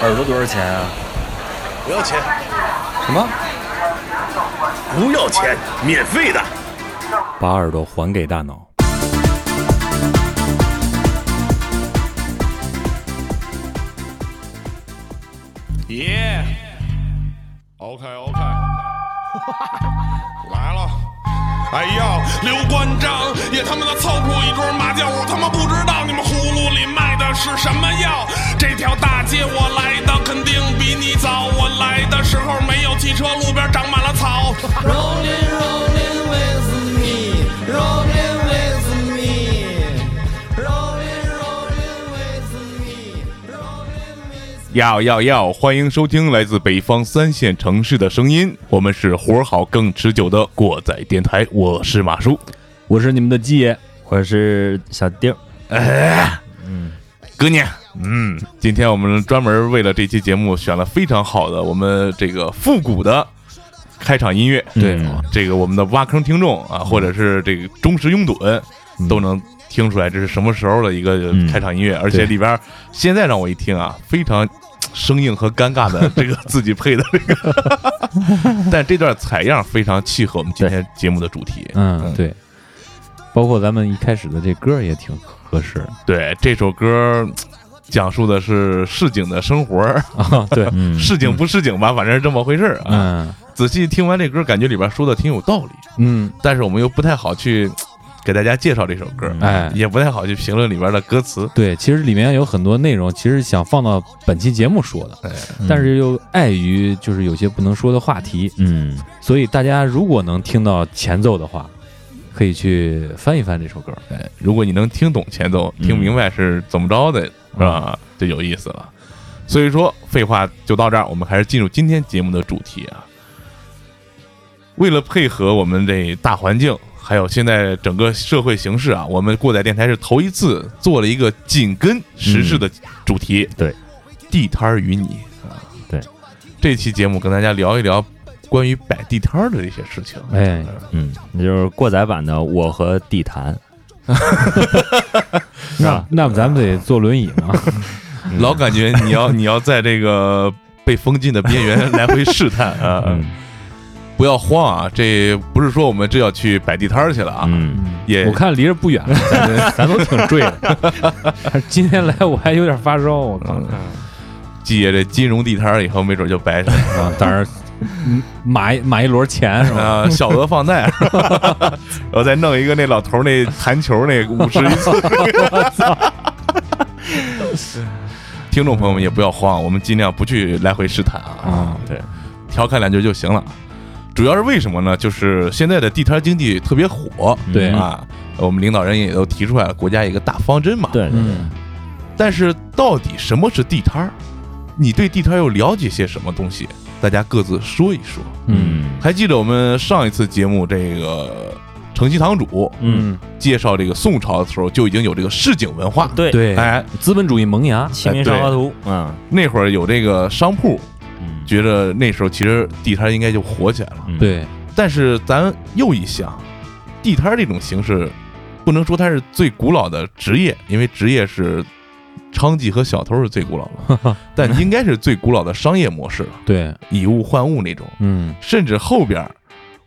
耳朵多少钱啊？不要钱，什么？不要钱，免费的。把耳朵还给大脑。耶，OK OK，来了。哎呀，刘关张也他妈的凑出一桌麻将，我他妈不知道你们是什么药。这条大街我来的肯定比你早，我来的时候没有汽车，路边长满了草。Rolling, rolling with me, rolling with me, rolling, rolling with me, rolling with 要要要！欢迎收听来自北方三线城市的声音，我们是活好更持久的过载电台，我是马叔。我是你们的鸡爷，我是小丁。哎，哥呢？嗯，今天我们专门为了这期节目选了非常好的我们这个复古的开场音乐。对。啊这个我们的挖坑听众啊，或者是这个忠实拥趸，都能听出来这是什么时候的一个开场音乐，而且里边现在让我一听啊，非常。生硬和尴尬的这个自己配的这个，但这段采样非常契合我们今天节目的主题。嗯，对，包括咱们一开始的这歌也挺合适对，这首歌讲述的是市井的生活，啊。对，市井不市井吧，反正是这么回事儿啊。嗯仔细听完这歌，感觉里边说的挺有道理，嗯，但是我们又不太好去给大家介绍这首歌，哎也不太好去评论里边的歌词。对，其实里面有很多内容，其实想放到本期节目说的，哎，但是又碍于就是有些不能说的话题，嗯，所以大家如果能听到前奏的话，可以去翻一翻这首歌。哎，如果你能听懂前奏，嗯听明白是怎么着的，是吧？就有意思了。所以说，废话就到这儿，我们还是进入今天节目的主题啊。为了配合我们这大环境，还有现在整个社会形势啊，我们过载电台是头一次做了一个紧跟时事的主题，对，地摊儿与你啊，对，这期节目跟大家聊一聊关于摆地摊儿的这些事情。哎，嗯，那就是过载版的我和地坛，那？那么咱们得坐轮椅吗？老感觉你要你要在这个被封禁的边缘来回试探 啊，嗯不要慌啊！这不是说我们这要去摆地摊儿去了啊，嗯，也我看离着不远，咱咱都挺坠的。今天来我还有点发烧，我靠！嗯季爷这金融地摊儿以后没准就摆起来了啊，当然嗯码一码一摞钱是吧？啊，小额放贷，然后再弄一个那老头儿那弹球那五十一次，听众朋友们也不要慌，我们尽量不去来回试探啊，啊，对，调侃两句就行了。主要是为什么呢？就是现在的地摊经济特别火，对啊，我们领导人也都提出来了国家一个大方针嘛。对，对对嗯，但是到底什么是地摊儿？你对地摊儿又了解些什么东西？大家各自说一说。嗯。还记得我们上一次节目这个承禧堂主嗯，介绍这个宋朝的时候，就已经有这个市井文化。对，对，哎，资本主义萌芽，清明上河图，嗯。那会儿有这个商铺，嗯，觉得那时候其实地摊应该就火起来了。嗯，对，但是咱又一想，地摊这种形式，不能说它是最古老的职业，因为职业是娼妓和小偷是最古老的，但应该是最古老的商业模式了，对，以物换物那种。嗯，甚至后边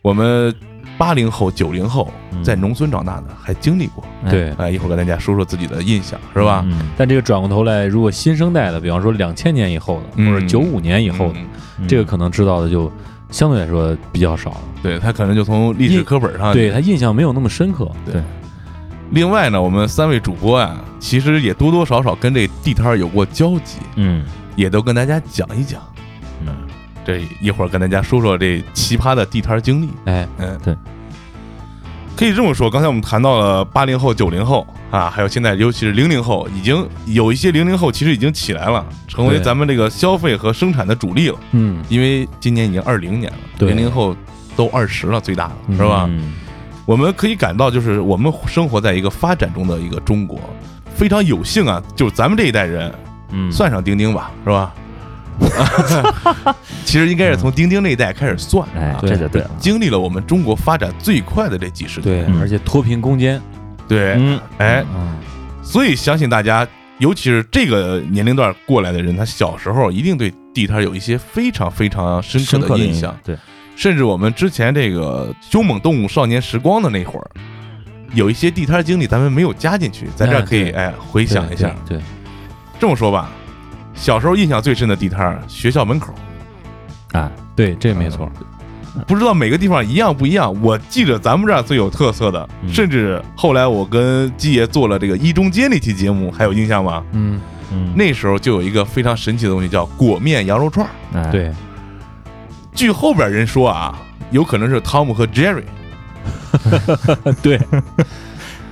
我们八零后、九零后嗯在农村长大的还经历过。对。哎，一会儿跟大家说说自己的印象，是吧？嗯，但这个转过头来，如果新生代的，比方说两千年以后的，嗯或者九五年以后的，这个可能知道的就相对来说比较少了。对他可能就从历史课本上对他印象没有那么深刻。对另外呢，我们三位主播啊，其实也多多少少跟这地摊儿有过交集，嗯也都跟大家讲一讲。嗯这一会儿跟大家说说这奇葩的地摊儿经历。哎，嗯，对，可以这么说。刚才我们谈到了八零后、九零后啊，还有现在尤其是零零后，已经有一些零零后其实已经起来了，成为咱们这个消费和生产的主力了。嗯，因为今年已经二零年了，对零零后都二十了，最大的嗯是吧？嗯我们可以感到，就是我们生活在一个发展中的一个中国，非常有幸啊，就是咱们这一代人，嗯，算上钉钉吧，是吧？其实应该是从钉钉那一代开始算，哎，啊这就对了，经历了我们中国发展最快的这几十年。对，嗯。而且脱贫攻坚，对，嗯。哎，嗯，所以相信大家尤其是这个年龄段过来的人，他小时候一定对地摊有一些非常非常深刻的的印象。对，甚至我们之前这个《凶猛动物少年时光》的那会儿，有一些地摊经历咱们没有加进去，在这儿可以哎哎回想一下。对，对这么说吧，小时候印象最深的地摊儿，学校门口。啊，对，这没错。不知道每个地方一样不一样。我记着咱们这儿最有特色的，嗯甚至后来我跟基爷做了这个一中街那期节目，还有印象吗？嗯，嗯，那时候就有一个非常神奇的东西，叫裹面羊肉串对，据后边人说啊，有可能是汤姆和 Jerry，对，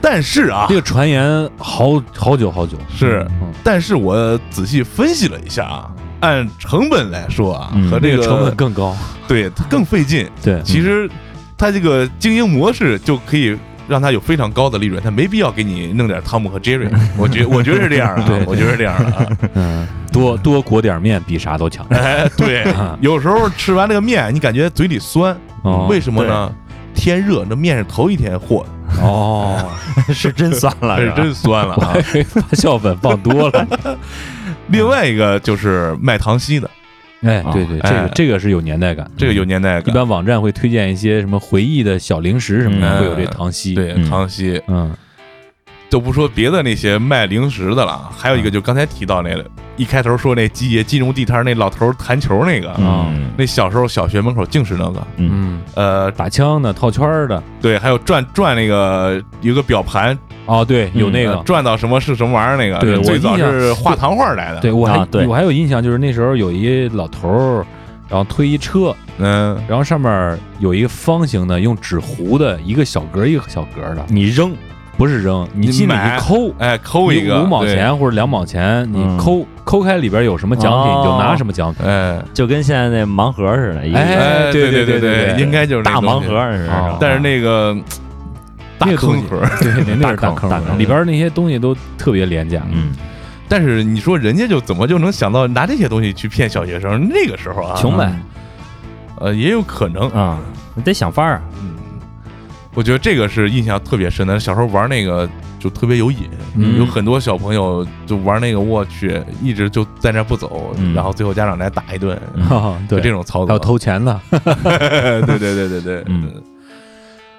但是啊这，个传言好好久好久。是嗯，但是我仔细分析了一下啊，按成本来说啊，嗯和这个成本更高。对它更费劲。对，其实它这个经营模式就可以让他有非常高的利润，他没必要给你弄点汤姆和 Jerry。我觉我觉得是这样的啊对，我觉得是这样的啊。嗯，多多裹点面比啥都强。哎，对啊，有时候吃完这个面，你感觉嘴里酸，哦为什么呢？天热，那面是头一天和的，哦，是真酸了，是真酸了啊。发酵粉放多了。另外一个就是卖糖稀的，哎，对对，这哎个这个是有年代感的。这个有年代感。一般网站会推荐一些什么回忆的小零食什么的，嗯会有这糖稀。，对嗯糖稀，嗯，就不说别的那些卖零食的了，还有一个就刚才提到那个，一开头说那基爷金融地摊那老头弹球那个，嗯。那小时候小学门口净是那个，嗯，呃，打枪的、套圈儿的，对，还有转转那个有个表盘，哦，对，有那个。呃，转到什么是什么玩意儿那个，对我最早印象是画糖画来的，对我还啊对我还有印象，就是那时候有一老头儿，然后推一车，嗯，然后上面有一个方形的，用纸糊的，一个小格儿一个小格儿的，你扔，不是扔，你你进里买一抠。哎，抠一个你五毛钱或者两毛钱，你嗯。抠抠开里边有什么奖品，哦。你就拿什么奖品。哎。就跟现在那盲盒似的，哎哎，对对对对对应该就是大盲盒似哦。的，但是那个大坑盒，对，那那是大坑坑大坑里边那些东西都特别廉价。嗯，但是你说人家就怎么就能想到拿这些东西去骗小学生？那个时候啊，穷呗，呃，也有可能。啊，你得想法儿啊，我觉得这个是印象特别深的。小时候玩那个就特别有瘾，嗯有很多小朋友就玩那个，我去，一直就在那不走，嗯然后最后家长来打一顿，啊，就对，这种操作。还有偷钱的，对对对对对，嗯。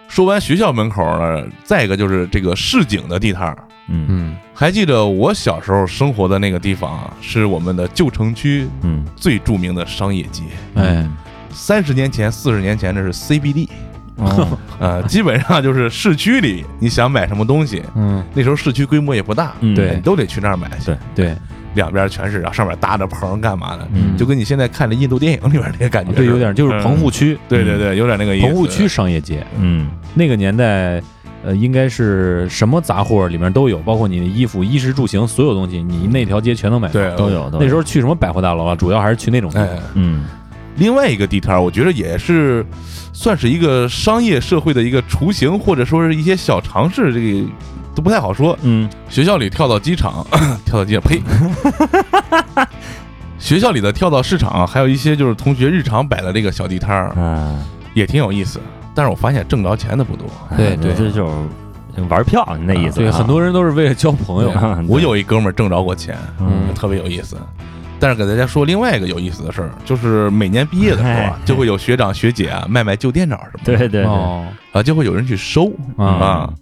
说完学校门口呢，再一个就是这个市井的地摊儿。嗯嗯还记得我小时候生活的那个地方啊，是我们的旧城区嗯，最著名的商业街。哎，三十年前、四十年前，这是 CBD，哦，呃，基本上就是市区里 你想买什么东西，嗯，那时候市区规模也不大，嗯。对。你都得去那儿买去。对对。两边全是，然后上面搭着棚干嘛的，嗯。就跟你现在看的印度电影里边那个感觉，对，有点就是棚户区，对对对，有点那个意思。棚户区商业街，嗯。那个年代。呃，应该是什么杂货里面都有，包括你的衣服、衣食住行，所有东西，你那条街全能买到。对都有那时候去什么百货大楼啊，主要还是去那种地方。哎，嗯。另外一个地摊儿，我觉得也是算是一个商业社会的一个雏形，或者说是一些小尝试，这个都不太好说。嗯学校里跳蚤机场，跳蚤机场，呸！学校里的跳蚤市场，还有一些就是同学日常摆的这个小地摊儿，啊，也挺有意思。但是我发现挣着钱的不多。对对这就是玩票那意思啊，对，很多人都是为了交朋友。啊我有一哥们儿挣着过钱，嗯特别有意思。但是给大家说另外一个有意思的事儿，就是每年毕业的时候啊哎，就会有学长学姐啊卖卖旧电脑什么的，对对对，哦，啊，就会有人去收啊。啊。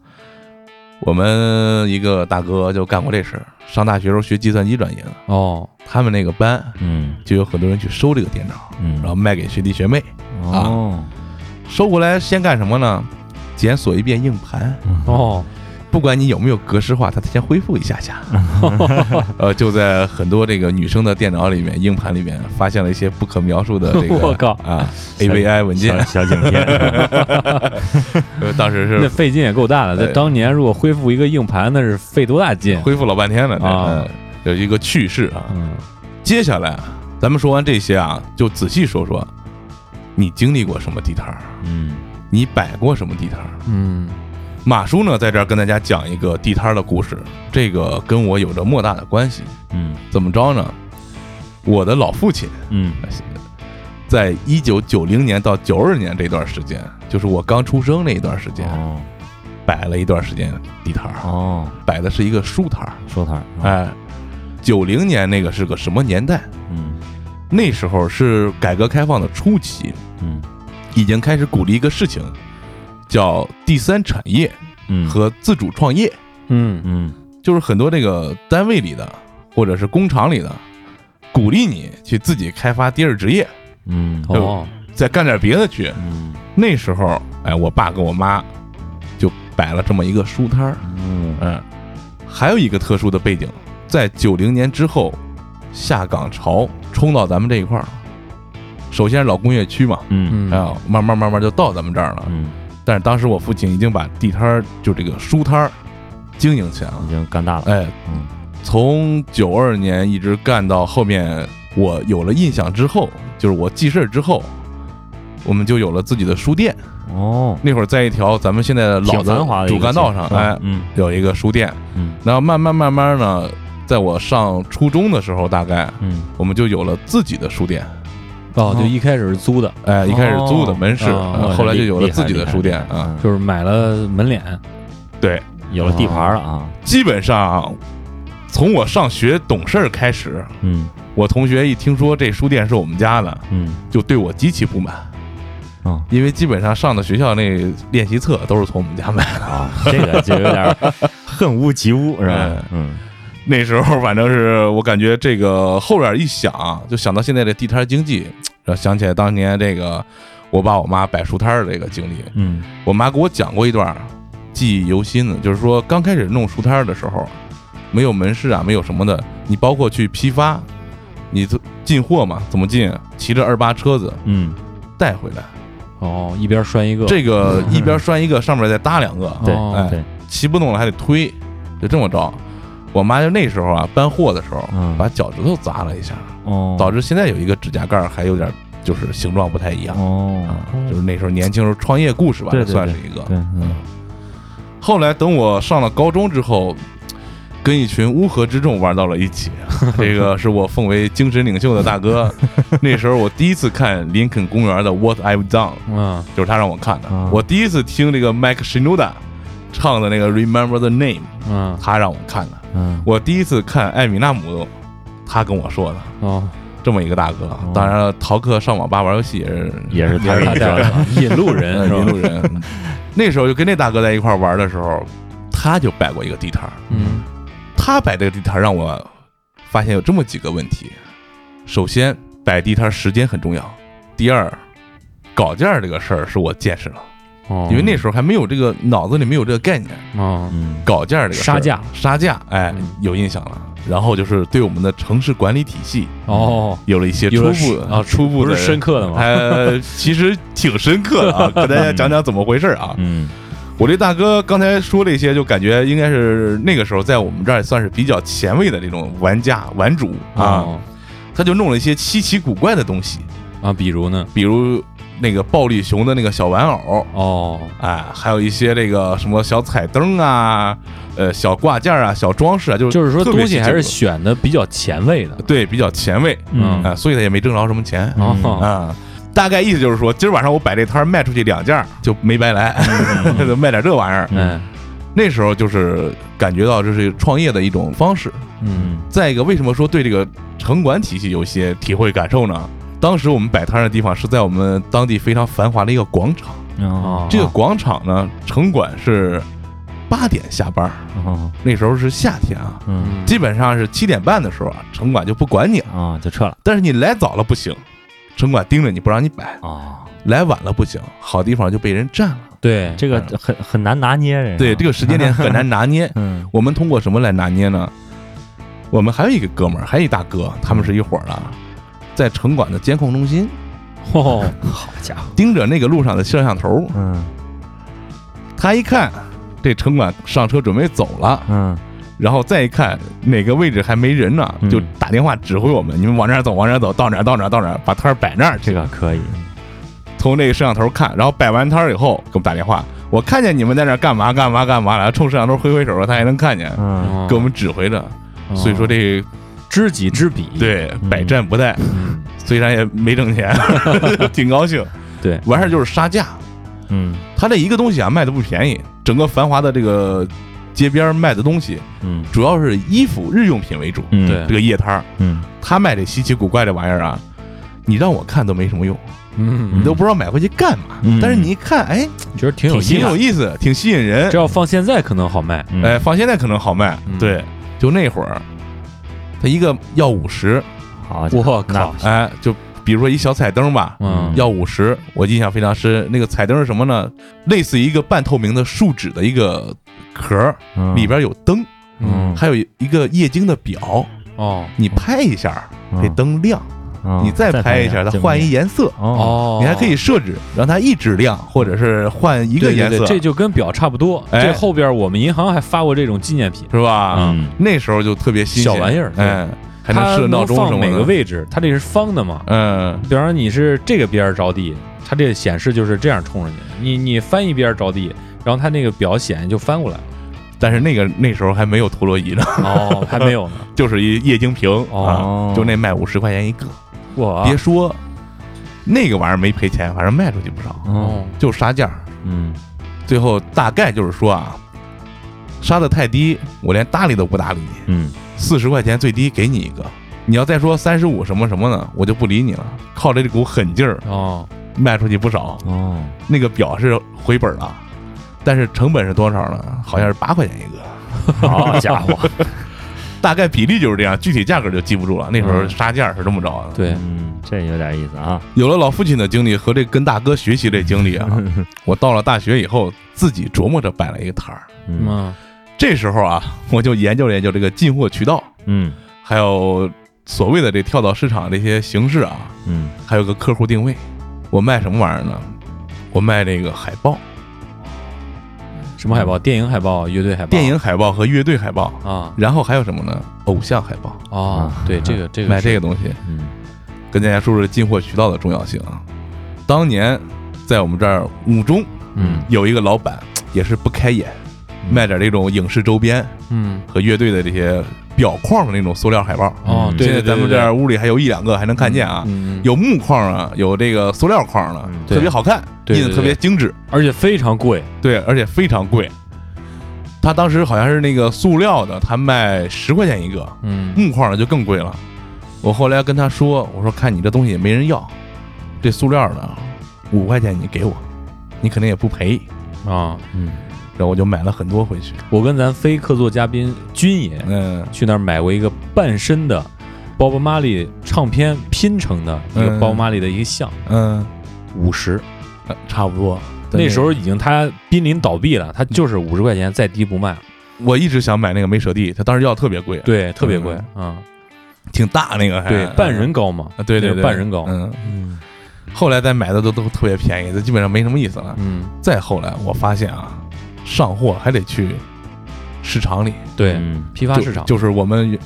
我们一个大哥就干过这事儿，上大学时候学计算机专业的，哦，他们那个班嗯。就有很多人去收这个电脑，嗯，然后卖给学弟学妹。啊，收过来先干什么呢？检索一遍硬盘，哦，不管你有没有格式化，它先恢复一下下。呃，就在很多这个女生的电脑里面、硬盘里面，发现了一些不可描述的这个 我靠啊 AVI 文件小。小景片，呃当时是那费劲也够大的。在当年，如果恢复一个硬盘，那是费多大劲？恢复老半天了，这啊嗯有一个趣事啊。嗯，接下来咱们说完这些啊，就仔细说说你经历过什么地摊儿，嗯你摆过什么地摊儿。嗯，马叔呢，在这儿跟大家讲一个地摊的故事，这个跟我有着莫大的关系。嗯怎么着呢？我的老父亲嗯在一九九零年到九二年这段时间，就是我刚出生那一段时间，哦摆了一段时间地摊儿，哦，摆的是一个书摊儿。书摊儿，哎，九零年那个是个什么年代？嗯那时候是改革开放的初期，嗯已经开始鼓励一个事情，叫第三产业嗯。和自主创业，嗯。嗯。就是很多这个单位里的或者是工厂里的，鼓励你去自己开发第二职业，嗯。哦，再干点别的去。嗯。那时候，哎，我爸跟我妈就摆了这么一个书摊儿，嗯。嗯，还有一个特殊的背景，在九零年之后，下岗潮冲到咱们这一块儿。首先是老工业区嘛，嗯嗯。啊，慢慢慢慢就到咱们这儿了。嗯，但是当时我父亲已经把地摊儿，就这个书摊儿经营起来了已。经干大了。哎，嗯从九二年一直干到后面，我有了印象之后，就是我记事儿之后，我们就有了自己的书店。哦，那会儿在一条咱们现在的老挺繁华的一个主干道上，街哎，嗯有一个书店。嗯然后慢慢慢慢呢，在我上初中的时候，大概嗯我们就有了自己的书店。哦，就一开始是租的，哎，一开始租的门市，后来就有了自己的书店啊。，就是买了门脸，对，有了地盘了啊。基本上从我上学懂事儿开始，嗯我同学一听说这书店是我们家的，嗯就对我极其不满，啊因为基本上上的学校那练习册都是从我们家买的。啊，这个就有点 恨屋及乌是吧哎？嗯那时候反正是我感觉这个后边一想，就想到现在的地摊经济，然后想起来当年这个我爸我妈摆书摊儿的这个经历。嗯我妈给我讲过一段，记忆犹新的，就是说刚开始弄书摊儿的时候，没有门市啊，没有什么的，你包括去批发，你都进货嘛，怎么进？骑着二八车子嗯，带回来，哦，一边拴一个，这个一边拴一个，上面再搭两个，对哦哎对，骑不动了还得推，就这么着。我妈就那时候啊搬货的时候，嗯把脚趾头砸了一下，哦，导致现在有一个指甲盖儿还有点就是形状不太一样哦啊，就是那时候年轻时候创业故事吧，这对对对算是一个。对嗯后来等我上了高中之后，跟一群乌合之众玩到了一起。这个是我奉为精神领袖的大哥。那时候我第一次看林肯公园的《What I've Done》，嗯，就是他让我看的啊。我第一次听这个 Mike Shinoda 唱的那个《Remember the Name》，嗯，他让我看的。嗯。我第一次看艾米纳姆，他跟我说的。哦，这么一个大哥，当然了，逃课上网吧玩游戏也是也是他也给你说他家的的 引路人引路人。嗯那时候就跟那大哥在一块儿玩的时候，他就摆过一个地摊儿。嗯。他摆这个地摊儿让我发现有这么几个问题：首先，摆地摊时间很重要；第二，稿件这个事儿是我见识了，哦，因为那时候还没有这个脑子里没有这个概念，哦，嗯搞件儿这个杀价杀价，哎嗯，有印象了。然后就是对我们的城市管理体系哦，有了一些初步啊初步是深刻的吗？呃，其实挺深刻的啊，给大家讲讲怎么回事啊。嗯我这大哥刚才说了一些，就感觉应该是那个时候在我们这儿算是比较前卫的这种玩家玩主啊，哦他就弄了一些稀奇古怪的东西，啊，比如呢？比如那个暴力熊的那个小玩偶，哦，哎，还有一些这个什么小彩灯啊，呃，小挂件啊，小装饰啊，就是就是说东西还是选的比较前卫的。对比较前卫。嗯。啊，所以他也没挣着什么钱。嗯，啊。大概意思就是说，今儿晚上我摆这摊儿卖出去两件儿就没白来，就卖点这玩意儿。嗯，那时候就是感觉到这是创业的一种方式。嗯。再一个，为什么说对这个城管体系有些体会感受呢？当时我们摆摊的地方是在我们当地非常繁华的一个广场。哦。这个广场呢，城管是八点下班儿，哦。那时候是夏天啊，嗯。基本上是七点半的时候啊，城管就不管你了。啊就撤了。但是你来早了不行，城管盯着你不让你摆；啊，来晚了不行，好地方就被人占了。对，这个很很难拿捏这个对，这个时间点 很难拿捏。嗯。我们通过什么来拿捏呢？我们还有一个哥们儿，还有一大哥，他们是一伙儿的，在城管的监控中心。哦，好家伙。盯着那个路上的摄像头。嗯他一看这城管上车准备走了，嗯。然后再一看哪个位置还没人呢，嗯。就打电话指挥我们，你们往这儿走，往这儿走，到哪儿到哪儿到哪儿，把摊儿摆那儿去。这个可以。从那个摄像头看，然后摆完摊儿以后给我们打电话，我看见你们在那儿干嘛干嘛干嘛了，冲摄像头挥挥手，他还能看见，嗯。给我们指挥着。所以说这知己知彼，，对嗯百战不殆，嗯，虽然也没挣钱，挺高兴。对，完事儿就是杀价，嗯。他这一个东西啊卖的不便宜，整个繁华的这个街边卖的东西，嗯。主要是衣服、日用品为主。嗯。对。这个夜摊儿，嗯。他卖这稀奇古怪的玩意儿啊，你让我看都没什么用，嗯。你都不知道买回去干嘛。嗯。但是你一看，哎，觉得挺有挺意思，有意思，挺吸引人。这。要放现在可能好卖，嗯。哎，放现在可能好卖。嗯。对，就那会儿，他一个要五十，好，我靠。那哎，就比如说一小彩灯吧，嗯。要五十，我印象非常深。那个彩灯是什么呢？类似于一个半透明的树脂的一个壳里边有灯，嗯。还有一个液晶的表，哦。你拍一下，嗯。这灯亮，嗯你再拍一下，它换一颜色。哦哦，你还可以设置让它一直亮，或者是换一一个颜色，这就跟表差不多。哎这后边我们银行还发过这种纪念品，是吧？嗯那时候就特别新鲜，小玩意儿对哎，还能它设闹钟什么的。放每个位置，它这是方的嘛？嗯，比方说你是这个边儿着地，它这显示就是这样冲上去，你你翻一边儿着地，然后它那个表显就翻过来。但是那个那时候还没有陀螺仪呢，哦，还没有呢。就是一液晶屏哦啊，就那卖五十块钱一个。哇，别说那个玩意儿没赔钱，反正卖出去不少，哦哦，就杀价。嗯最后大概就是说啊，杀的太低，我连搭理都不搭理你。嗯四十块钱最低给你一个，你要再说三十五什么什么呢，我就不理你了。靠着这股狠劲儿哦，卖出去不少，哦那个表是回本了，但是成本是多少呢？好像是八块钱一个，好家伙，大概比例就是这样，具体价格就记不住了。那时候嗯杀价是这么着的。对，嗯，这有点意思啊，有了老父亲的经历和这跟大哥学习这经历啊，我到了大学以后，自己琢磨着摆了一个摊儿。嗯嗯这时候啊，我就研究研究这个进货渠道，嗯还有所谓的这跳蚤市场这些形式啊，嗯还有个客户定位。我卖什么玩意儿呢？我卖这个海报、什么海报？电影海报、乐队海报、电影海报和乐队海报，啊。然后还有什么呢？偶像海报，啊，对，这个这个卖这个个东西。嗯。跟大家说说进货渠道的重要性啊。当年在我们这儿五中嗯。有一个老板也是不开眼，卖点这种影视周边嗯。和乐队的这些表框的那种塑料海报。哦，对现在咱们这儿屋里还有一两个还能看见啊，有木框啊，有这个塑料框的特别好看，印的特别精致，而且非常贵，对，而且非常贵。他当时好像是那个塑料的，他卖十块钱一个，嗯木框的就更贵了。我后来跟他说，我说看你这东西也没人要，这塑料的五块钱你给我，你肯定也不赔。啊，嗯然后我就买了很多回去。我跟咱非客座嘉宾军爷嗯去那儿买过一个半身的鲍勃马利唱片拼成的一个嗯鲍勃马利的一个像，嗯，五十。呃差不多。那时候已经他濒临倒闭了，他就是五十块钱，再低不卖。我一直想买那个梅舍蒂，他当时要特别贵，，对，特别贵啊。挺大那个还，对，半人高嘛啊，，对对对，半人高。嗯，嗯后来再买的都都特别便宜，这基本上没什么意思了。嗯，再后来我发现啊，上货还得去市场里，对，嗯批发市场就是我们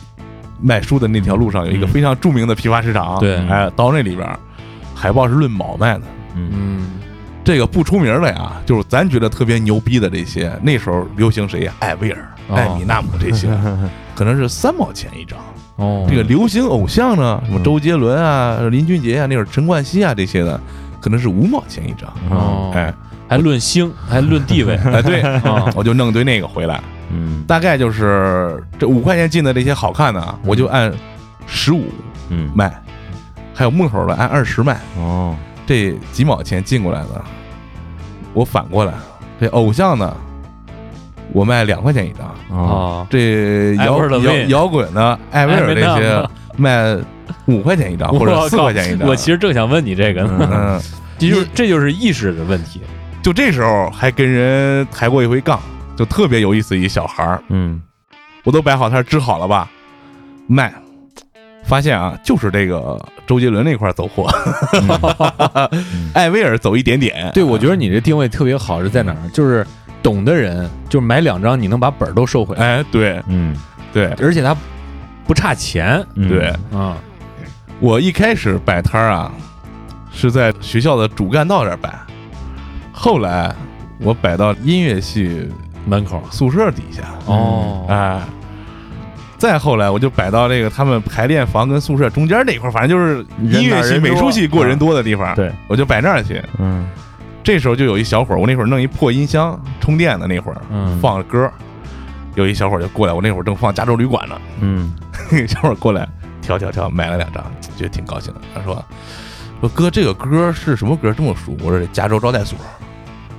卖书的那条路上有一个嗯非常著名的批发市场，对哎，到那里边儿海报是论毛卖的。嗯嗯这个不出名的呀，就是咱觉得特别牛逼的这些，那时候流行谁呀？艾薇儿、哦艾米纳姆这些，可能是三毛钱一张。哦，这个流行偶像呢，什么嗯周杰伦啊、林俊杰啊，那会儿陈冠希啊这些的，可能是五毛钱一张。哦，哎还论星，还论地位。哎，对，啊，我就弄堆那个回来，嗯。大概就是这五块钱进的这些好看的啊，我就按十五嗯。卖，还有木头的按二十卖，哦。这几毛钱进过来的，我反过来，这偶像呢，我卖两块钱一张，哦。啊，这摇薇儿的摇味摇滚的艾薇儿这些卖五块钱一张或者我靠四块钱一张，我其实正想问你这个呢，嗯，这就是这就是意识的问题。就这时候还跟人抬过一回杠，就特别有意思一小孩儿，嗯我都摆好摊儿支好了吧，卖。发现啊，就是这个周杰伦那块儿走货，艾薇儿走一点点。对，我觉得你这定位特别好，是在哪儿？就是懂的人，就是买两张，你能把本儿都收回来，哎，对嗯对而且他不差钱嗯对，啊。我一开始摆摊儿啊，是在学校的主干道这儿摆，后来我摆到音乐系门口宿舍底下，哦，哎，再后来我就摆到这个他们排练房跟宿舍中间那块儿，反正就是音乐系、美术系过人多的地方，对，我就摆那儿去。嗯。这时候就有一小伙儿，我那会儿弄一破音箱充电的那会儿，嗯。放着歌。儿，有一小伙儿就过来，我那会儿正放加州旅馆呢，嗯。小伙儿过来挑挑挑买了两张，觉得挺高兴的。他说说哥，这个歌是什么歌这么熟？我说加州招待所。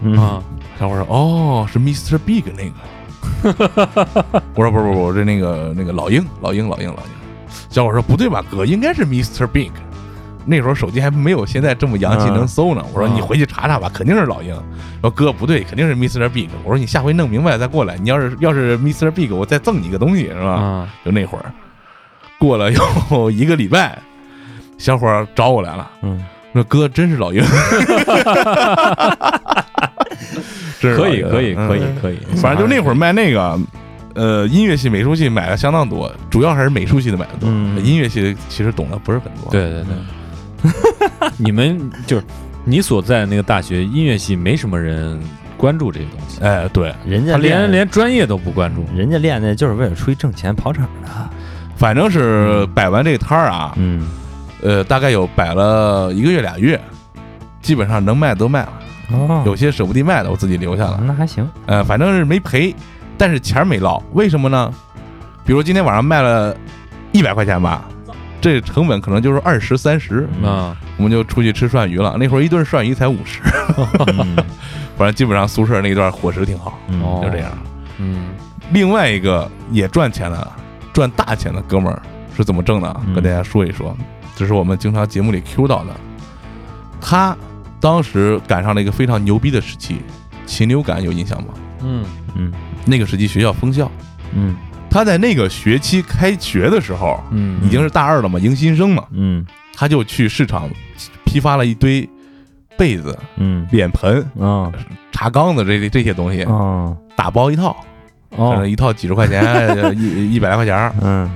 嗯啊，小伙说哦，是 Mr. Big 那个。我说不是不是，我这那个那个老鹰老鹰老鹰老鹰。小伙说不对吧，哥，应该是 Mr. Big。那时候手机还没有现在这么洋气嗯能搜呢。我说嗯你回去查查吧，肯定是老鹰。说哥不对，肯定是 Mr. Big。我说你下回弄明白再过来。你要是要是 Mr. Big，我再赠你一个东西是吧？啊，就那会儿，过了有一个礼拜，小伙儿找我来了，嗯。那哥真是老鹰，可以可以嗯。可以可以，反正就那会儿卖那个，呃，音乐系、美术系买的相当多，主要还是美术系的买的多，嗯。音乐系的其实懂得不是很多。对对对，你们就是你所在的那个大学音乐系，没什么人关注这些东西，哎，对，人家连连专业都不关注。人家练的就是为了出去挣钱跑场的。反正是摆完这个摊儿啊，嗯呃，大概有摆了一个月俩月，基本上能卖都卖了，哦，有些舍不得卖的我自己留下了，那还行。呃，反正是没赔，但是钱儿没落，为什么呢？比如今天晚上卖了一百块钱吧，这成本可能就是二十三十，啊，我们就出去吃涮鱼了。那会儿一顿涮鱼才五十，嗯。反正基本上宿舍那一段伙食挺好，就这样。嗯。另外一个也赚钱的，赚大钱的哥们儿是怎么挣的？嗯。跟大家说一说，这是我们经常节目里 Q 到的。他当时赶上了一个非常牛逼的时期，禽流感有印象吗？嗯。嗯。那个时期学校封校，嗯。他在那个学期开学的时候，嗯，已经是大二了嘛，迎新生嘛，嗯。他就去市场批发了一堆被子、嗯。脸盆、啊。茶缸子这这这些东西，啊。打包一套，哦。一套几十块钱，一一百来块钱儿，嗯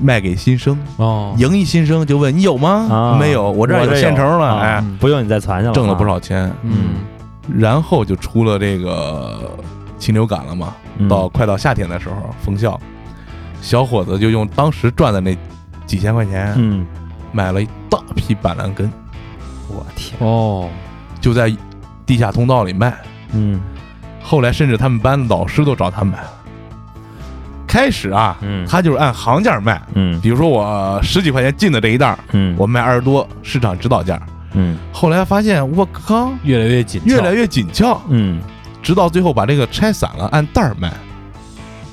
卖给新生。哦，赢一新生就问你有吗？啊。没有，我这儿有。现成了，啊哎，不用你再传去了，挣了不少钱。嗯。然后就出了这个禽流感了嘛，嗯。到快到夏天的时候封校，小伙子就用当时赚的那几千块钱嗯，买了一大批板蓝根，我天，哦，就在地下通道里卖。嗯。后来甚至他们班的老师都找他买了。开始啊，嗯。他就是按行价卖，嗯。比如说我十几块钱进的这一袋，嗯。我卖二十多，市场指导价。嗯。后来发现，我靠，越来越紧，越来越紧俏，嗯。直到最后把这个拆散了，按袋儿卖。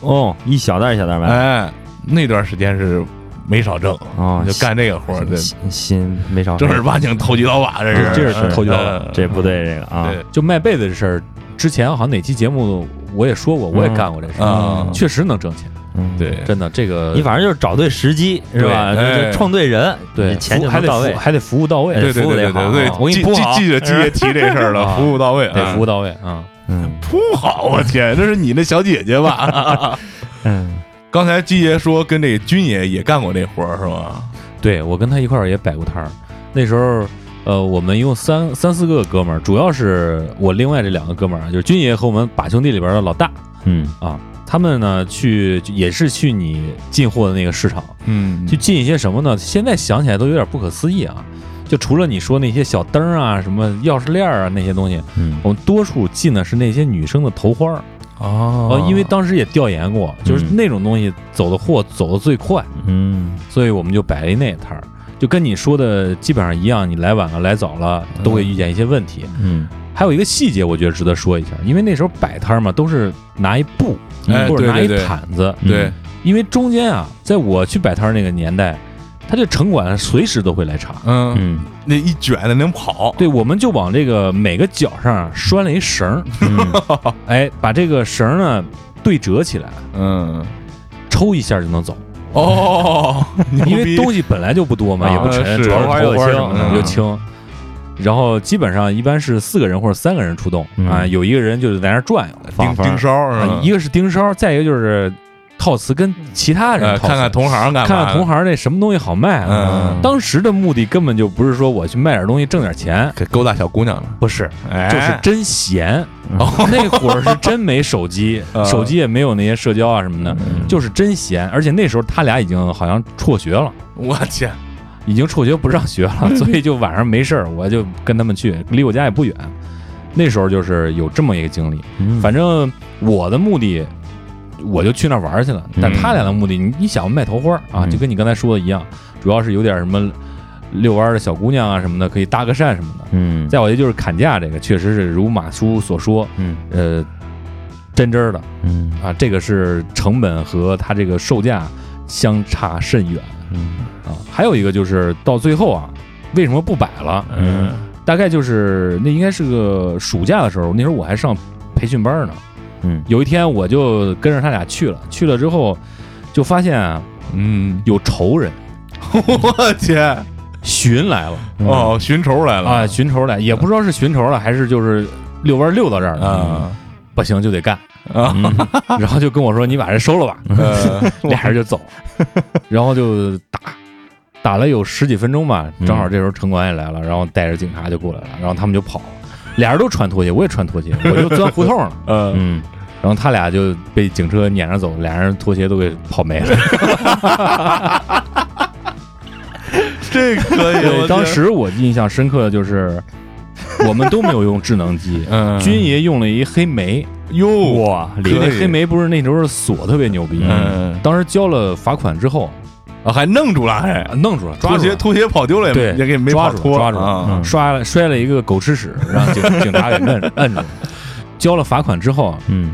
哦，一小袋一小袋卖。哎，那段时间是没少挣，啊，就干这个活儿，这心心没少正儿八经投机倒把，这是这是投机倒把嗯。这不对这个啊，对。就卖被子这事儿，之前好像哪期节目我也说过，我也干过这事儿，啊，确实能挣钱，嗯。对，真的这个你反正就是找对时机是吧？对创对人，对钱服还得就到位，还得服务到位，哎对对服务得好对对对对啊，我给你记铺好记记着记着提这事儿了，啊 服务到位，啊。得服务到位啊。嗯铺好，我天，这是你那 小姐姐吧？嗯。刚才鸡爷说跟这军爷也干过那活儿是吧？对我跟他一块儿也摆过摊儿，那时候。呃，我们一共三三四个哥们儿，主要是我另外这两个哥们儿啊，就是军爷和我们把兄弟里边的老大嗯啊，他们呢去也是去你进货的那个市场，嗯去进一些什么呢？现在想起来都有点不可思议啊！就除了你说那些小灯儿啊、什么钥匙链儿啊那些东西，嗯我们多数进的是那些女生的头花儿。哦呃，因为当时也调研过，就是嗯那种东西走的货走的最快，嗯所以我们就摆了一那摊儿，就跟你说的基本上一样。你来晚了、来早了，都会遇见一些问题。嗯还有一个细节，我觉得值得说一下，因为那时候摆摊儿嘛，都是拿一布哎或者拿一对对对毯子，对，因为中间啊，在我去摆摊儿那个年代，他这城管随时都会来查。嗯，嗯那一卷的能跑，对，我们就往这个每个角上啊拴了一绳儿，嗯哎，把这个绳儿呢对折起来，嗯，抽一下就能走。哦，因为东西本来就不多嘛，啊也不沉，是主要是头轻头花什么的嗯。又轻。然后基本上一般是四个人或者三个人出动嗯。啊，有一个人就是在那儿转悠盯盯梢啊，一个是盯梢，再一个就是套词跟其他人呃套词看看同行干嘛？看看同行那什么东西好卖啊。嗯，当时的目的根本就不是说我去卖点东西挣点钱，给勾搭小姑娘了，不是，哎，就是真闲。那会儿是真没手机，呃 手机也没有那些社交啊什么的，就是真闲。而且那时候他俩已经好像辍学了。我去，已经辍学不上学了，所以就晚上没事儿，我就跟他们去，离我家也不远。那时候就是有这么一个经历，嗯反正我的目的我就去那儿玩去了。嗯但他俩的目的，你你想卖桃花啊，嗯就跟你刚才说的一样，主要是有点什么遛弯的小姑娘啊什么的，可以搭个讪什么的。嗯，再有一就是砍价，这个确实是如马叔所说，嗯呃，真真的嗯啊，这个是成本和它这个售价相差甚远嗯啊。还有一个就是到最后啊，为什么不摆了？嗯大概就是那应该是个暑假的时候，那时候我还上培训班呢。嗯。有一天我就跟着他俩去了，去了之后就发现啊，嗯，有仇人。我天，寻来了。哦，寻仇来了。啊，寻仇来，也不知道是寻仇了还是就是遛弯遛到这儿了，啊。不行就得干，啊，然后就跟我说你把人收了吧，呃。俩人就走，然后就打。打了有十几分钟吧，正好这时候城管也来了，然后带着警察就过来了，然后他们就跑，俩人都穿拖鞋，我也穿拖鞋，我就钻胡同了，呃，嗯然后他俩就被警车撵着走，俩人拖鞋都给跑没了。这可以，对，当时我印象深刻的就是，我们都没有用智能机，嗯，军爷用了一黑莓，哟，哇，因为黑莓不是那时候锁特别牛逼，嗯。当时交了罚款之后，啊，还弄住了，还啊弄住了，抓住了。拖鞋拖鞋跑丢了也对也给没抓住抓住了啊嗯摔了摔了一个狗吃屎，让警警察给摁摁住了。交了罚款之后，嗯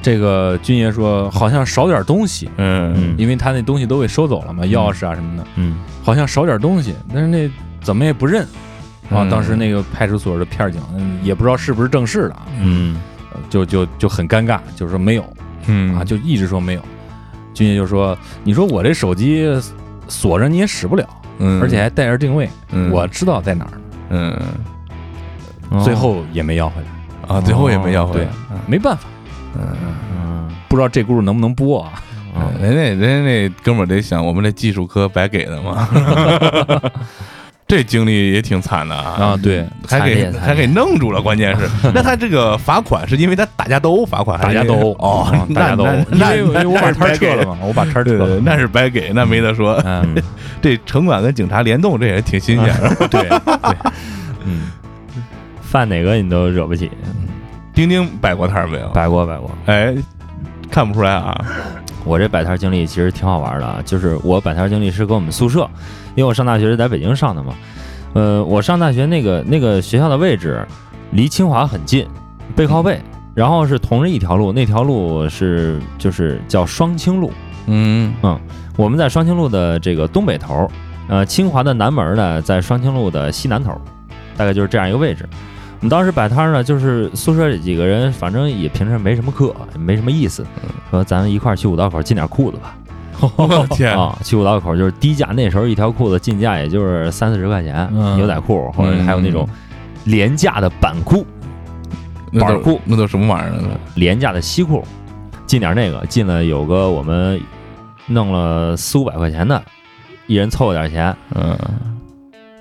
这个军爷说好像少点东西，嗯嗯因为他那东西都给收走了嘛，钥匙啊什么的，嗯好像少点东西，但是那怎么也不认啊。嗯当时那个派出所的片儿警嗯也不知道是不是正式的啊，嗯就就就很尴尬，就是说没有嗯啊，就一直说没有。军爷就说：“你说我这手机锁着你也使不了，嗯，而且还带着定位，嗯我知道在哪儿。嗯哦最后也没要回来，啊，最后也没要回对来，，没办法，嗯不知道这故事能不能播啊？啊人家人家那哥们儿得想，我们这技术科白给的嘛，这经历也挺惨的啊啊，对，还给还给弄住了，关键是，那他这个罚款是因为他打架斗殴罚款，大家都哦啊，大家都，因那为我把摊儿撤了嘛，我把摊儿撤了，那是白给，那没得说。嗯，这城管跟警察联动，这也挺新鲜的。对 对，嗯，犯哪个你都惹不起，丁丁摆过摊儿没有？摆过摆过。哎，看不出来啊。我这摆摊经历其实挺好玩的啊，就是我摆摊经历是跟我们宿舍，因为我上大学是在北京上的嘛。呃，我上大学那个那个学校的位置离清华很近，背靠背，然后是同着一条路，那条路是就是叫双清路。嗯嗯我们在双清路的这个东北头，呃，清华的南门呢在双清路的西南头，大概就是这样一个位置。我们当时摆摊呢，就是宿舍里几个人，反正也平时没什么课，也没什么意思，说咱们一块儿去五道口进点裤子吧。我天，啊，去五道口就是低价，那时候一条裤子进价也就是三四十块钱，嗯。牛仔裤或者还有那种廉价的板裤、板裤。那都什么玩意儿呢？廉价的西裤，进点那个，进了有个我们弄了四五百块钱的，一人凑了点钱，嗯，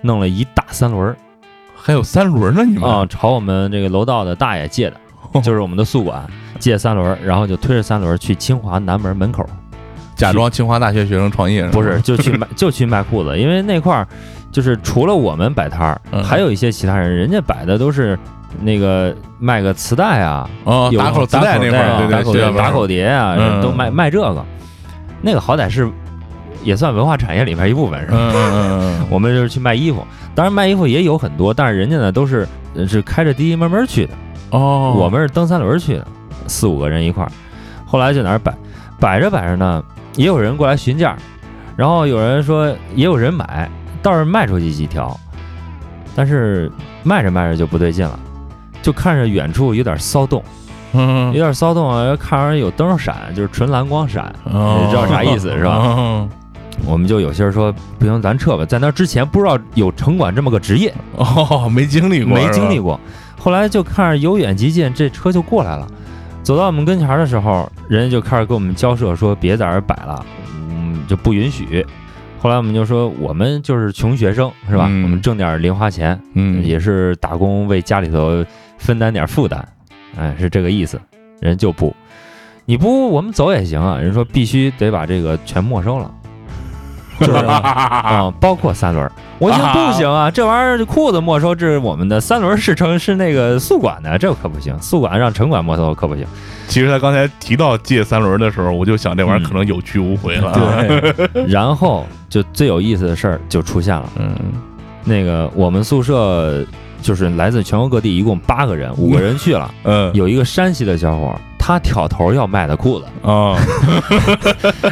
弄了一大三轮儿。还有三轮呢，你们？啊，朝我们这个楼道的大爷借的，就是我们的宿管借三轮儿，然后就推着三轮儿去清华南门门口，假装清华大学学生创业不是，就去卖 就去卖裤子，因为那块儿就是除了我们摆摊儿，嗯。还有一些其他人，人家摆的都是那个卖个磁带啊，哦，有打口磁带那块儿，对对，打口打口碟啊，嗯。都卖卖这个，那个好歹是也算文化产业里面一部分是吧？嗯嗯嗯 我们就是去卖衣服，当然卖衣服也有很多，但是人家呢都是呃是开着滴滴慢慢去的，嗯，哦，我们是蹬三轮去的，四五个人一块儿，后来就在那儿摆，摆着摆着呢，也有人过来询价，然后有人说也有人买，倒是卖出去几条，但是卖着卖着就不对劲了，就看着远处有点骚动，嗯有点骚动啊，看着有灯闪，就是纯蓝光闪，哦你知道啥意思是吧？哦我们就有些人说不行，咱撤吧，在那之前不知道有城管这么个职业，哦，没经历过，没经历过，过。后来就看着由远及近，这车就过来了。走到我们跟前的时候，人家就开始跟我们交涉，说别在这摆了，嗯，就不允许。后来我们就说，我们就是穷学生，是吧？嗯我们挣点零花钱，嗯，也是打工为家里头分担点负担，哎，是这个意思。人就不，你不我们走也行啊。人说必须得把这个全没收了。就是 啊，包括三轮儿。我寻思不行啊，这玩意儿裤子没收，这是我们的三轮是城是那个宿管的，这可不行，宿管让城管没收可不行。其实他刚才提到借三轮的时候，我就想这玩意儿可能有去无回了。对，然后就最有意思的事儿就出现了，嗯，那个我们宿舍就是来自全国各地，一共八个人，五个人去了，嗯。有一个山西的小伙儿，他挑头要卖的裤子，啊，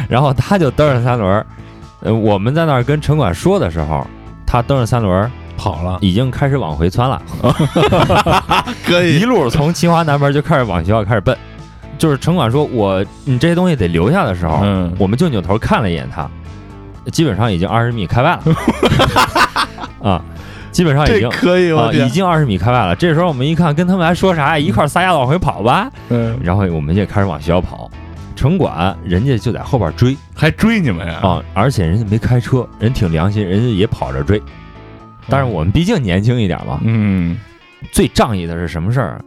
然后他就蹬着三轮儿，呃，我们在那儿跟城管说的时候，他蹬着三轮儿跑了，已经开始往回窜了，可以 一路从清华南门就开始往学校开始奔。就是城管说我你这些东西得留下的时候，嗯我们就扭头看了一眼他，基本上已经二十米开外了，啊，基本上已经。可以啊，已经二十米开外了。这时候我们一看，跟他们还说啥呀？一块儿撒丫子往回跑吧。嗯，然后我们也开始往学校跑，城管人家就在后边追还追你们呀？啊，而且人家没开车，人挺良心，人家也跑着追。但是我们毕竟年轻一点嘛，嗯，最仗义的是什么事儿？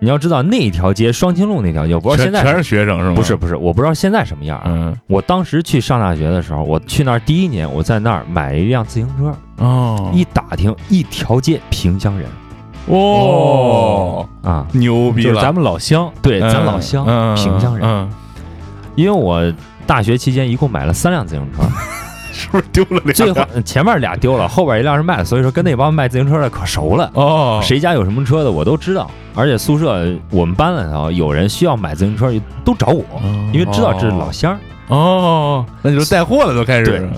你要知道那一条街双清路那条街，我不知道现在全全是学生是吗？不是，不是，我不知道现在什么样啊。嗯，我当时去上大学的时候，我去那儿第一年，我在那儿买了一辆自行车，哦一打听一条街萍乡人哦，啊，牛逼了，就是咱们老乡，对，嗯咱老乡嗯萍乡人。嗯，因为我大学期间一共买了三辆自行车，是不是丢了俩？最后前面俩丢了，后边一辆是卖的，所以说跟那帮卖自行车的可熟了。哦，谁家有什么车的我都知道，而且宿舍我们班里头有人需要买自行车，都找我，因为知道这是老乡儿，哦，那就是带货了，都开始对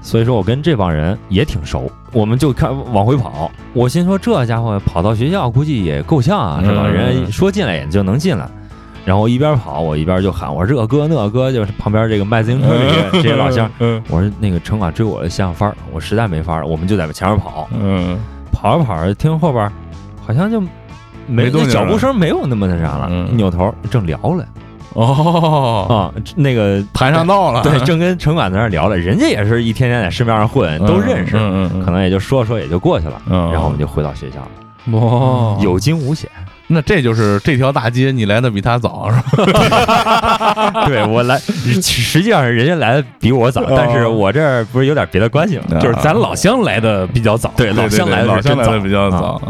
所以说我跟这帮人也挺熟。我们就看往回跑，我心说这家伙跑到学校估计也够呛啊，是吧？嗯人说进来也就能进来。然后一边跑我一边就喊我说这哥那哥，就是旁边这个卖自行车这些这些老乡。嗯我说那个城管追我的想法儿，我实在没法了，我们就在前面跑，嗯。跑着跑着听后边好像就没那脚步声没有那么那啥了，嗯。扭头正聊了哦，啊，那个盘上道了，对，正跟城管在那聊了，人家也是一天天在市面上混，都认识，嗯嗯嗯，可能也就说说也就过去了，嗯。然后我们就回到学校了，哦有惊无险。那这就是这条大街，你来的比他早是吧？对我来，实际上人家来的比我早，但是我这儿不是有点别的关系吗？啊。就是咱老乡来的比较早，对老乡来的老是真早乡来的比较早，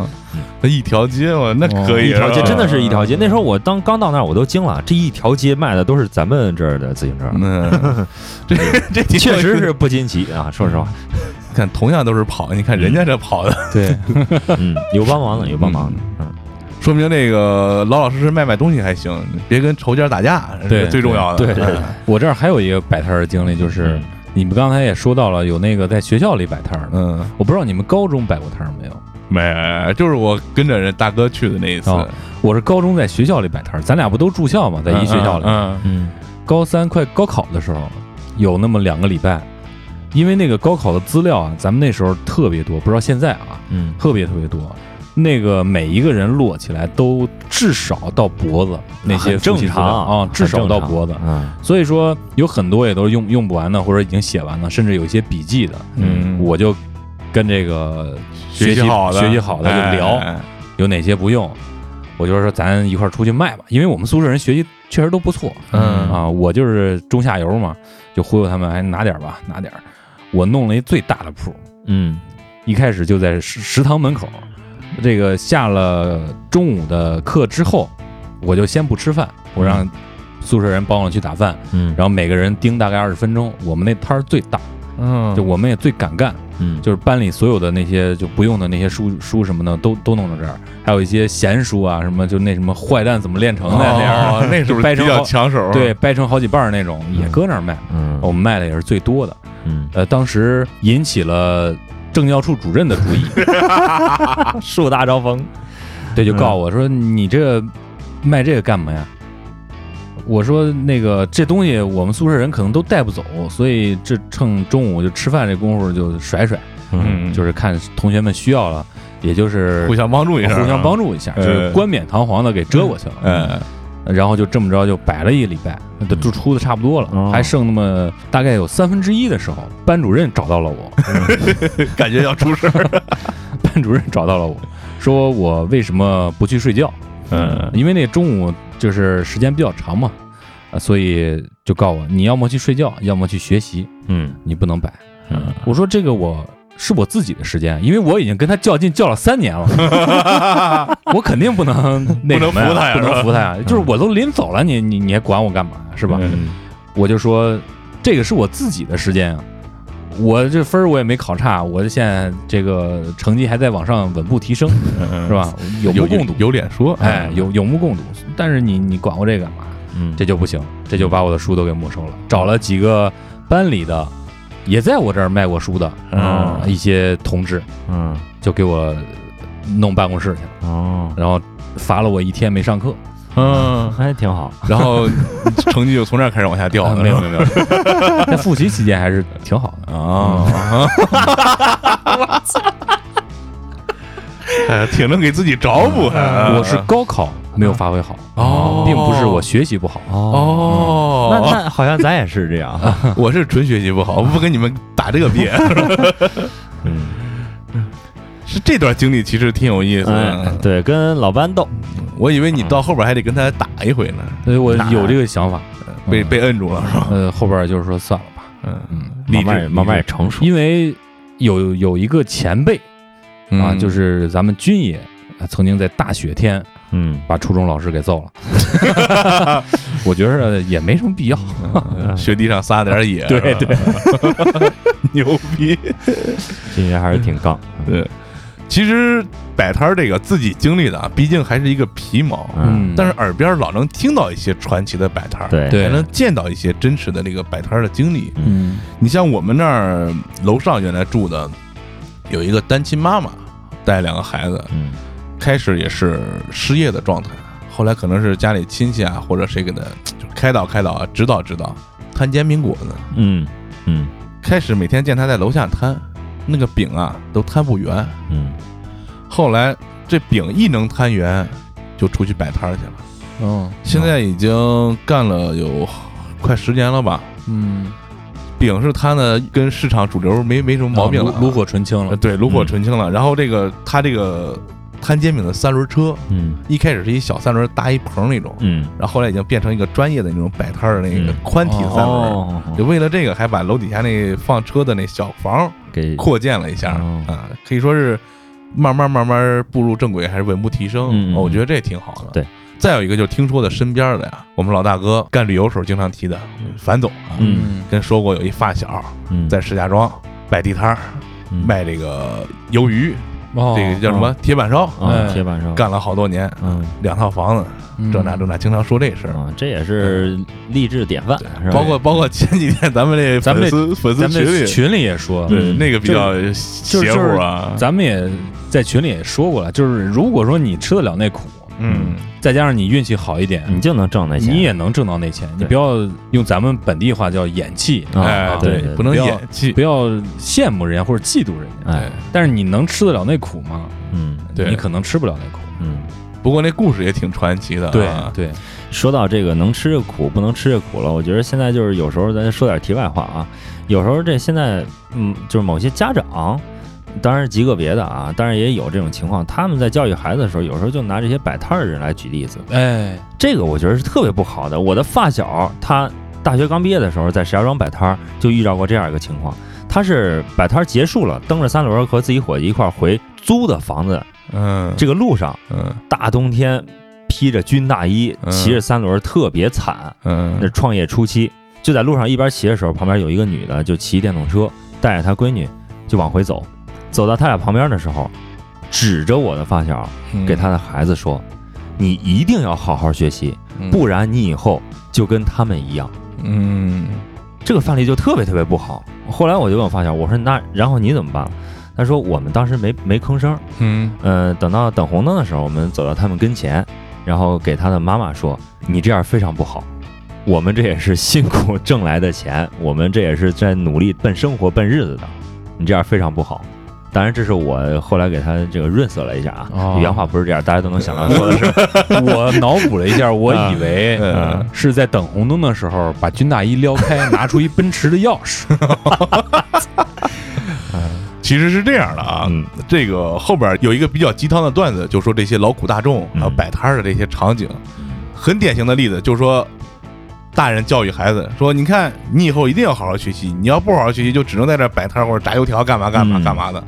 那一条街嘛，那可以，一条街真的是一条街。嗯那时候我当刚到那儿，我都惊了，这一条街卖的都是咱们这儿的自行车，嗯，这这确实是不惊奇啊！说实话，看同样都是跑，你看人家这跑的，对，嗯，有帮忙的，有帮忙的，嗯，说明那个老老实实卖卖东西还行，别跟仇家打架，对是最重要的。对对对我这儿还有一个摆摊儿的经历，就是嗯你们刚才也说到了，有那个在学校里摆摊儿的，嗯，我不知道你们高中摆过摊儿没有？没，就是我跟着人大哥去的那一次，哦我是高中在学校里摆摊儿，咱俩不都住校吗？在一学校里。嗯嗯高三快高考的时候，有那么两个礼拜，因为那个高考的资料啊，咱们那时候特别多，不知道现在啊，嗯特别特别多。那个每一个人摞起来都至少到脖子，那些正常啊，至少到脖子。嗯所以说有很多也都是用用不完的，或者已经写完了，甚至有一些笔记的。嗯，我就跟这个学习好的学习好的就聊，哎有哪些不用，我就说咱一块儿出去卖吧，因为我们宿舍人学习确实都不错，嗯啊，我就是中下游嘛，就忽悠他们，还拿点儿吧，拿点儿。我弄了一最大的铺，嗯一开始就在食食堂门口，这个下了中午的课之后，我就先不吃饭，我让宿舍人帮我去打饭，嗯，然后每个人盯大概二十分钟。我们那摊儿最大，嗯，就我们也最敢干，嗯就是班里所有的那些就不用的那些书书什么的都都弄到这儿，还有一些闲书啊，什么就那什么坏蛋怎么炼成的那样哦，那是不是比掰成好较抢手？对，掰成好几半那种也搁那儿卖，嗯我们卖的也是最多的。嗯，呃，当时引起了政教处主任的注意，树大招风，对，就告诉我说你这卖这个干嘛呀？我说那个这东西我们宿舍人可能都带不走，所以这趁中午就吃饭这功夫就甩甩，嗯，就是看同学们需要了，也就是互相帮助一下，互相帮助一下，就是呃冠冕堂皇的给遮过去了。嗯，然后就这么着就摆了一个礼拜，都就出的差不多了，哦还剩那么大概有三分之一的时候，班主任找到了我，感觉要出事儿。班主任找到了我，说我为什么不去睡觉？嗯因为那中午就是时间比较长嘛，啊，所以就告我，你要么去睡觉，要么去学习，嗯你不能摆。嗯我说这个我是我自己的时间，因为我已经跟他较劲较了三年了，我肯定不能那不能什么不能服他呀。就是我都临走了，你你你还管我干嘛？是吧？嗯我就说这个是我自己的时间啊，我这分儿我也没考差，我现在这个成绩还在往上稳步提升，是吧？有有目共睹，有脸说，哎，有有目共睹。但是你你管我这干嘛？嗯，这就不行，这就把我的书都给没收了。找了几个班里的，也在我这儿卖过书的，嗯一些同志，嗯。就给我弄办公室去了，哦，然后罚了我一天没上课。嗯，还挺好。然后 成绩就从这儿开始往下掉没有没有没有，在复习期间还是挺好的。啊，哎，挺能给自己找补还，我是高考没有发挥好，哦并不是我学习不好。哦，那那好像咱也是这样。我是纯学习不好，我不跟你们打这个别。嗯，是这段经历其实挺有意思对，跟老班斗，我以为你到后边还得跟他打一回呢，所以我有这个想法。被被摁住了是吧？呃，后边就是说算了吧，嗯嗯，励志慢慢慢慢也成熟。因为有有一个前辈啊，嗯就是咱们军爷。啊曾经在大雪天嗯，把初中老师给揍了，我觉得也没什么必要。嗯雪地上撒点野，对是吧，牛逼。军爷还是挺杠。对，其实摆摊儿这个自己经历的啊，毕竟还是一个皮毛，嗯，但是耳边老能听到一些传奇的摆摊儿，对对还能见到一些真实的那个摆摊儿的经历。嗯你像我们那儿楼上原来住的有一个单亲妈妈，带两个孩子，嗯。开始也是失业的状态，后来可能是家里亲戚啊或者谁给他就开导开导啊，指导指导，摊煎饼果子。嗯嗯。开始每天见他在楼下摊，那个饼啊都摊不圆，嗯。后来这饼一能摊圆，就出去摆摊儿去了。嗯现在已经干了有快十年了吧，嗯，饼是摊的跟市场主流没没什么毛病了啊，炉炉火纯青了。呃对，炉火纯青了。然后这个他这个摊煎饼的三轮车，嗯一开始是一小三轮搭一棚那种，嗯，然后后来已经变成一个专业的那种摆摊的那个嗯宽体三轮。哦，就为了这个，还把楼底下那放车的那小房给扩建了一下哦啊，可以说是慢慢慢慢步入正轨，还是稳步提升。嗯嗯哦我觉得这挺好的。对，再有一个就是听说的身边的呀，我们老大哥干旅游时候经常提的樊总啊，嗯。跟说过有一发小嗯。在石家庄摆地摊儿嗯。卖这个鱿鱼，哦。这个叫什么铁板烧，啊哎。铁板烧。干了好多年，嗯。两套房子，嗯。这那这那，经常说这事儿。啊，这也是励志典范，是吧？包括包括前几天咱们这咱们这粉丝粉丝群里，群里也说，对。嗯那个比较邪乎啊，咱们也在群里也说过了，就是如果说你吃得了那苦，嗯，再加上你运气好一点，你就能挣那钱，你也能挣到那钱。你不要用咱们本地话叫演气，啊哎，对对不能演技不，要。羡慕人家或者嫉妒人家。哎，但是你能吃得了那苦吗？嗯。对。你可能吃不了那苦。嗯。不过那故事也挺传奇的啊，对对，说到这个能吃这苦不能吃这苦了，我觉得现在就是有时候咱说点题外话啊，有时候这现在嗯，就是某些家长，当然极个别的啊，当然也有这种情况，他们在教育孩子的时候，有时候就拿这些摆摊儿的人来举例子，哎，这个我觉得是特别不好的。我的发小他大学刚毕业的时候在石家庄摆摊儿，就遇到过这样一个情况，他是摆摊儿结束了，蹬着三轮和自己伙计一块儿回租的房子，嗯，这个路上嗯大冬天披着军大衣，嗯骑着三轮，特别惨。嗯那创业初期，就在路上一边骑的时候，旁边有一个女的就骑电动车，带着她闺女就往回走。走到他俩旁边的时候，指着我的发小嗯给他的孩子说：“你一定要好好学习，不然你以后就跟他们一样。嗯”这个范例就特别特别不好。后来我就问我发小，我说：“那然后你怎么办？”他说：“我们当时没没吭声，嗯呃，等到等红灯的时候，我们走到他们跟前，然后给他的妈妈说：“你这样非常不好，我们这也是辛苦挣来的钱，我们这也是在努力奔生活、奔日子的，你这样非常不好。”当然，这是我后来给他这个润色了一下啊，哦。原话不是这样，大家都能想到说的是，我脑补了一下，我以为 嗯。是在等红灯的时候把军大衣撩开，拿出一奔驰的钥匙。其实是这样的啊，嗯。这个后边有一个比较鸡汤的段子，就说这些劳苦大众嗯。还有摆摊的这些场景，很典型的例子，就是说大人教育孩子说：“你看，你以后一定要好好学习，你要不好好学习，就只能在这儿摆摊儿或者炸油条，干嘛干嘛嗯。干嘛的。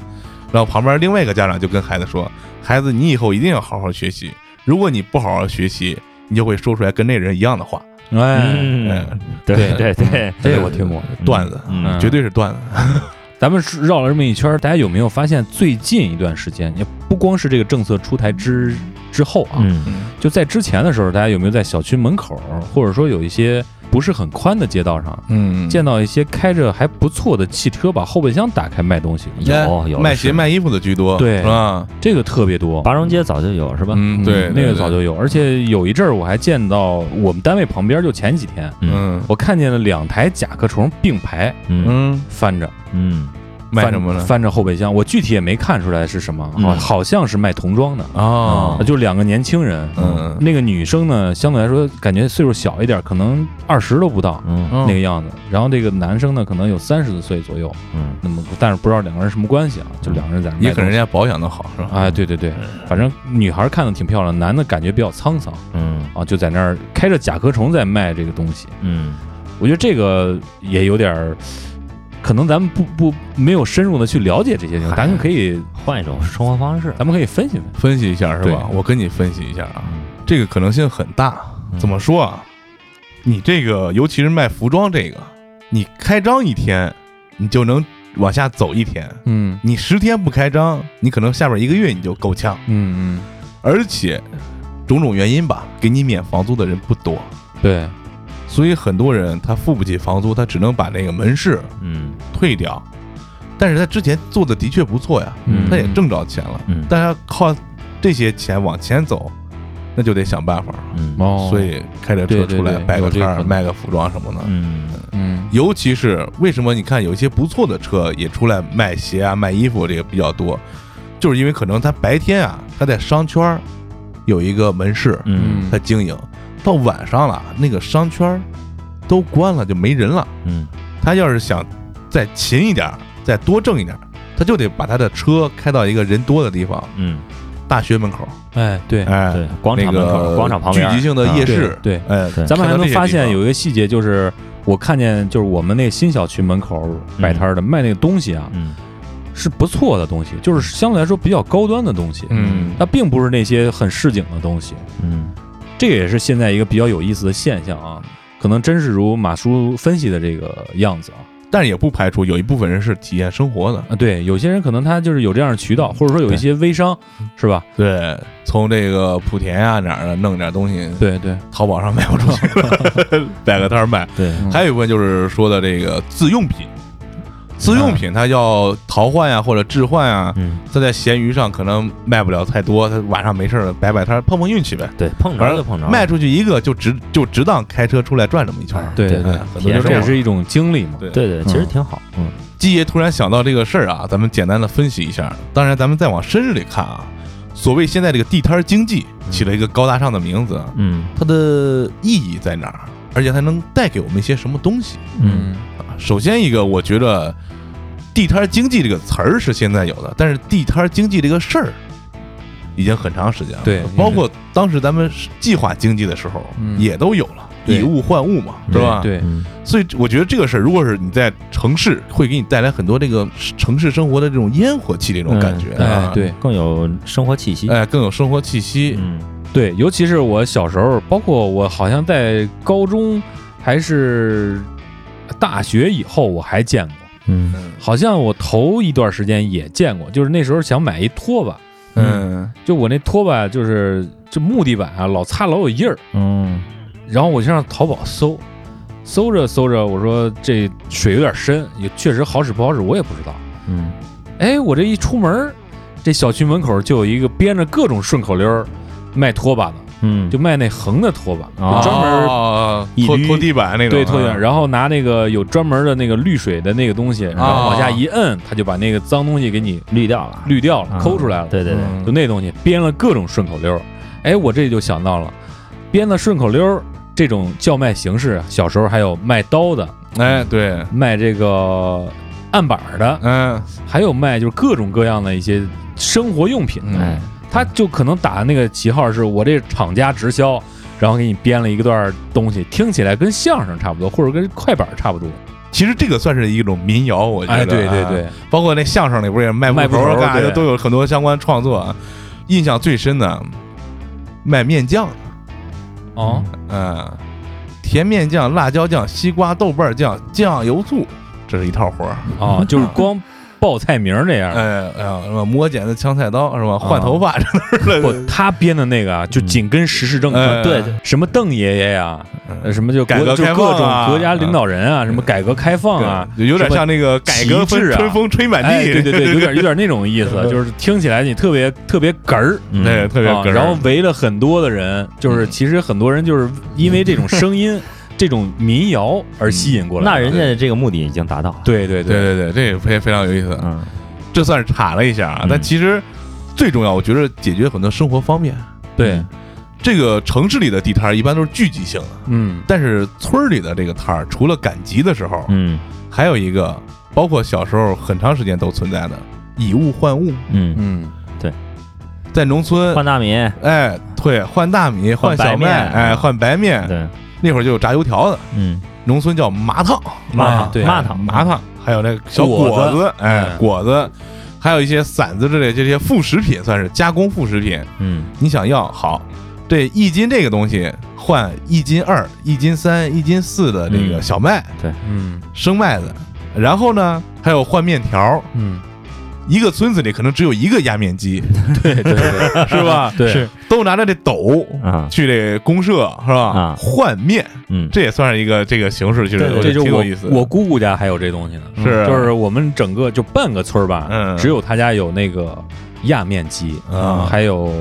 然后旁边另外一个家长就跟孩子说：“孩子，你以后一定要好好学习，如果你不好好学习，你就会说出来跟那人一样的话。哎，嗯，对对。对，这个我听过。段子，嗯。绝对是段子。咱们绕了这么一圈，大家有没有发现最近一段时间，也不光是这个政策出台之之后啊，嗯。就在之前的时候，大家有没有在小区门口，或者说有一些不是很宽的街道上，嗯。见到一些开着还不错的汽车，把后备箱打开卖东西？有有卖鞋卖衣服的居多，对。是吧？这个特别多。八荣街早就有是吧？嗯，对，那个早就有，而且有一阵儿我还见到我们单位旁边，就前几天，嗯。嗯我看见了两台甲壳虫并排嗯。嗯，翻着，嗯。翻卖什么呢？翻着后备箱，我具体也没看出来是什么，嗯好好像是卖童装的，哦，就两个年轻人，嗯那个女生呢，相对来说感觉岁数小一点，可能二十都不到嗯嗯那个样子。然后这个男生呢，可能有三十岁左右。嗯那么，但是不知道两个人什么关系啊？就两个人在那。也可能人家保养的好，是吧？哎，对对对，反正女孩看的挺漂亮，男的感觉比较沧桑嗯啊，就在那儿开着甲壳虫在卖这个东西。嗯我觉得这个也有点儿，可能咱们不不没有深入的去了解这些情况，咱们可以换一种生活方式，咱们可以分析分析。一下是吧？我跟你分析一下啊，嗯这个可能性很大。怎么说啊？你这个尤其是卖服装这个，你开张一天，你就能往下走一天。嗯你十天不开张，你可能下边一个月你就够呛。嗯嗯而且种种原因吧，给你免房租的人不多，嗯，对，所以很多人他付不起房租，他只能把那个门市嗯退掉。但是他之前做的的确不错呀，嗯他也挣着钱了。嗯但是靠这些钱往前走，那就得想办法。嗯哦，所以开着对对车出来对摆个摊儿，有这个可能卖个服装什么的。嗯嗯尤其是为什么你看有一些不错的车也出来卖鞋啊、卖衣服这个比较多，就是因为可能他白天啊他在商圈儿有一个门市，嗯他经营，到晚上了那个商圈儿都关了，就没人了。嗯。他要是想再勤一点，再多挣一点，他就得把他的车开到一个人多的地方，嗯，大学门口，哎对。哎，对，广场门那口，个广场旁边，聚集性的夜市，对对。哎，咱们还能发现有一个细节，就是我看见就是我们那新小区门口摆摊儿的卖那个东西啊，嗯。是不错的东西，就是相对来说比较高端的东西，嗯。它并不是那些很市井的东西。嗯这个也是现在一个比较有意思的现象啊，可能真是如马叔分析的这个样子啊。但是也不排除有一部分人是体验生活的，啊，对，有些人可能他就是有这样的渠道，或者说有一些微商，是吧？对，从这个莆田啊哪儿的弄点东西，对对，淘宝上卖不出去，摆个摊儿卖。对，嗯还有一部分就是说的这个自用品，自用品它要淘换呀或者置换啊，嗯它在闲鱼上可能卖不了太多，它晚上没事儿摆摆摊碰碰运气呗。对，碰着就碰着，卖出去一个就值就值当开车出来转这么一圈。对对对这也是一种经历嘛。对对对，其实挺好，嗯季爷突然想到这个事儿啊，咱们简单的分析一下。当然，咱们再往深入里看啊，所谓现在这个地摊经济起了一个高大上的名字，嗯它的意义在哪儿？而且它能带给我们一些什么东西嗯啊？首先一个，我觉得地摊儿经济这个词儿是现在有的，但是地摊儿经济这个事儿已经很长时间了。对包括当时咱们计划经济的时候嗯。也都有了，对。以物换物嘛，是吧？对，嗯所以我觉得这个事儿，如果是你在城市，会给你带来很多这个城市生活的这种烟火气这种感觉哎对。更有生活气息，哎，更有生活气息。嗯。对，尤其是我小时候，包括我好像在高中还是大学以后，我还见过。嗯。好像我头一段时间也见过，就是那时候想买一拖把，嗯。就我那拖把就是这木地板啊，老擦老有印儿，嗯。然后我就上淘宝搜，搜着搜着，我说这水有点深，也确实好使不好使，我也不知道。嗯。哎，我这一出门儿，这小区门口就有一个编着各种顺口溜儿卖拖把的，嗯，就卖那横的拖把，啊就专门拖拖地板那种，对拖地，板然后拿那个有专门的那个滤水的那个东西，然后往下一摁，它就把那个脏东西给你滤掉了，滤掉了，啊抠出来了。对对对，嗯。就那东西编了各种顺口溜儿。哎，我这就想到了，编的顺口溜儿这种叫卖形式啊，小时候还有卖刀的，哎，对，卖这个案板儿的，嗯。还有卖就是各种各样的一些生活用品的。他就可能打的那个旗号是我这厂家直销，然后给你编了一个段东西，听起来跟相声差不多，或者跟快板差不多。其实这个算是一种民谣，我觉得。哎，对对啊对，包括那相声里不是也卖卖布头干啥的都有很多相关创作啊。印象最深的卖面酱的，哦，嗯，甜面酱、辣椒酱、西瓜豆瓣酱、酱油醋，这是一套活儿。哦，就是光报菜名儿这样。哎哎呀，什么磨剪子、抢菜刀是吧？换头发，真不的。，他编的那个啊，就紧跟时事政策。哎对对什么邓爷爷呀，什么就改革开放各种啊国家领导人啊，什么改革开放啊，对有点像那个改革旗帜啊春风吹满哎，地，对对对，有点有点那种意思，就是听起来你特别特别哏儿。嗯对，特别啊，哏儿然后围了很多的人，就是嗯其实很多人就是因为这种声音、这种民谣而吸引过来的。那人家的这个目的已经达到了。对对对。对对，这也非非常有意思。嗯。这算是岔了一下啊嗯，但其实最重要，我觉得解决很多生活方便。对，这个城市里的地摊儿一般都是聚集性的，嗯。但是村儿里的这个摊儿，除了赶集的时候，嗯。还有一个，包括小时候很长时间都存在的以物换物，嗯，嗯。在农村，换大米，哎，对，换大米，换小麦，面。哎，换白面，对，那会儿就有炸油条的，嗯，农村叫麻烫，麻烫对麻烫麻烫，还有那个小果子哎，嗯果子，还有一些馓子之类这些副食品，算是加工副食品。嗯你想要好，这一斤这个东西换一斤二、一斤三、一斤四的这个嗯小麦、对嗯生麦子，然后呢还有换面条。嗯，一个村子里可能只有一个压面机，对对 对，是吧？对。是。都拿着这斗啊。去这公社，是吧？啊。换面，嗯。这也算是一个这个形式，其实这就挺有意思。我姑姑家还有这东西呢，是就是我们整个就半个村儿吧，嗯。只有他家有那个压面机啊。还有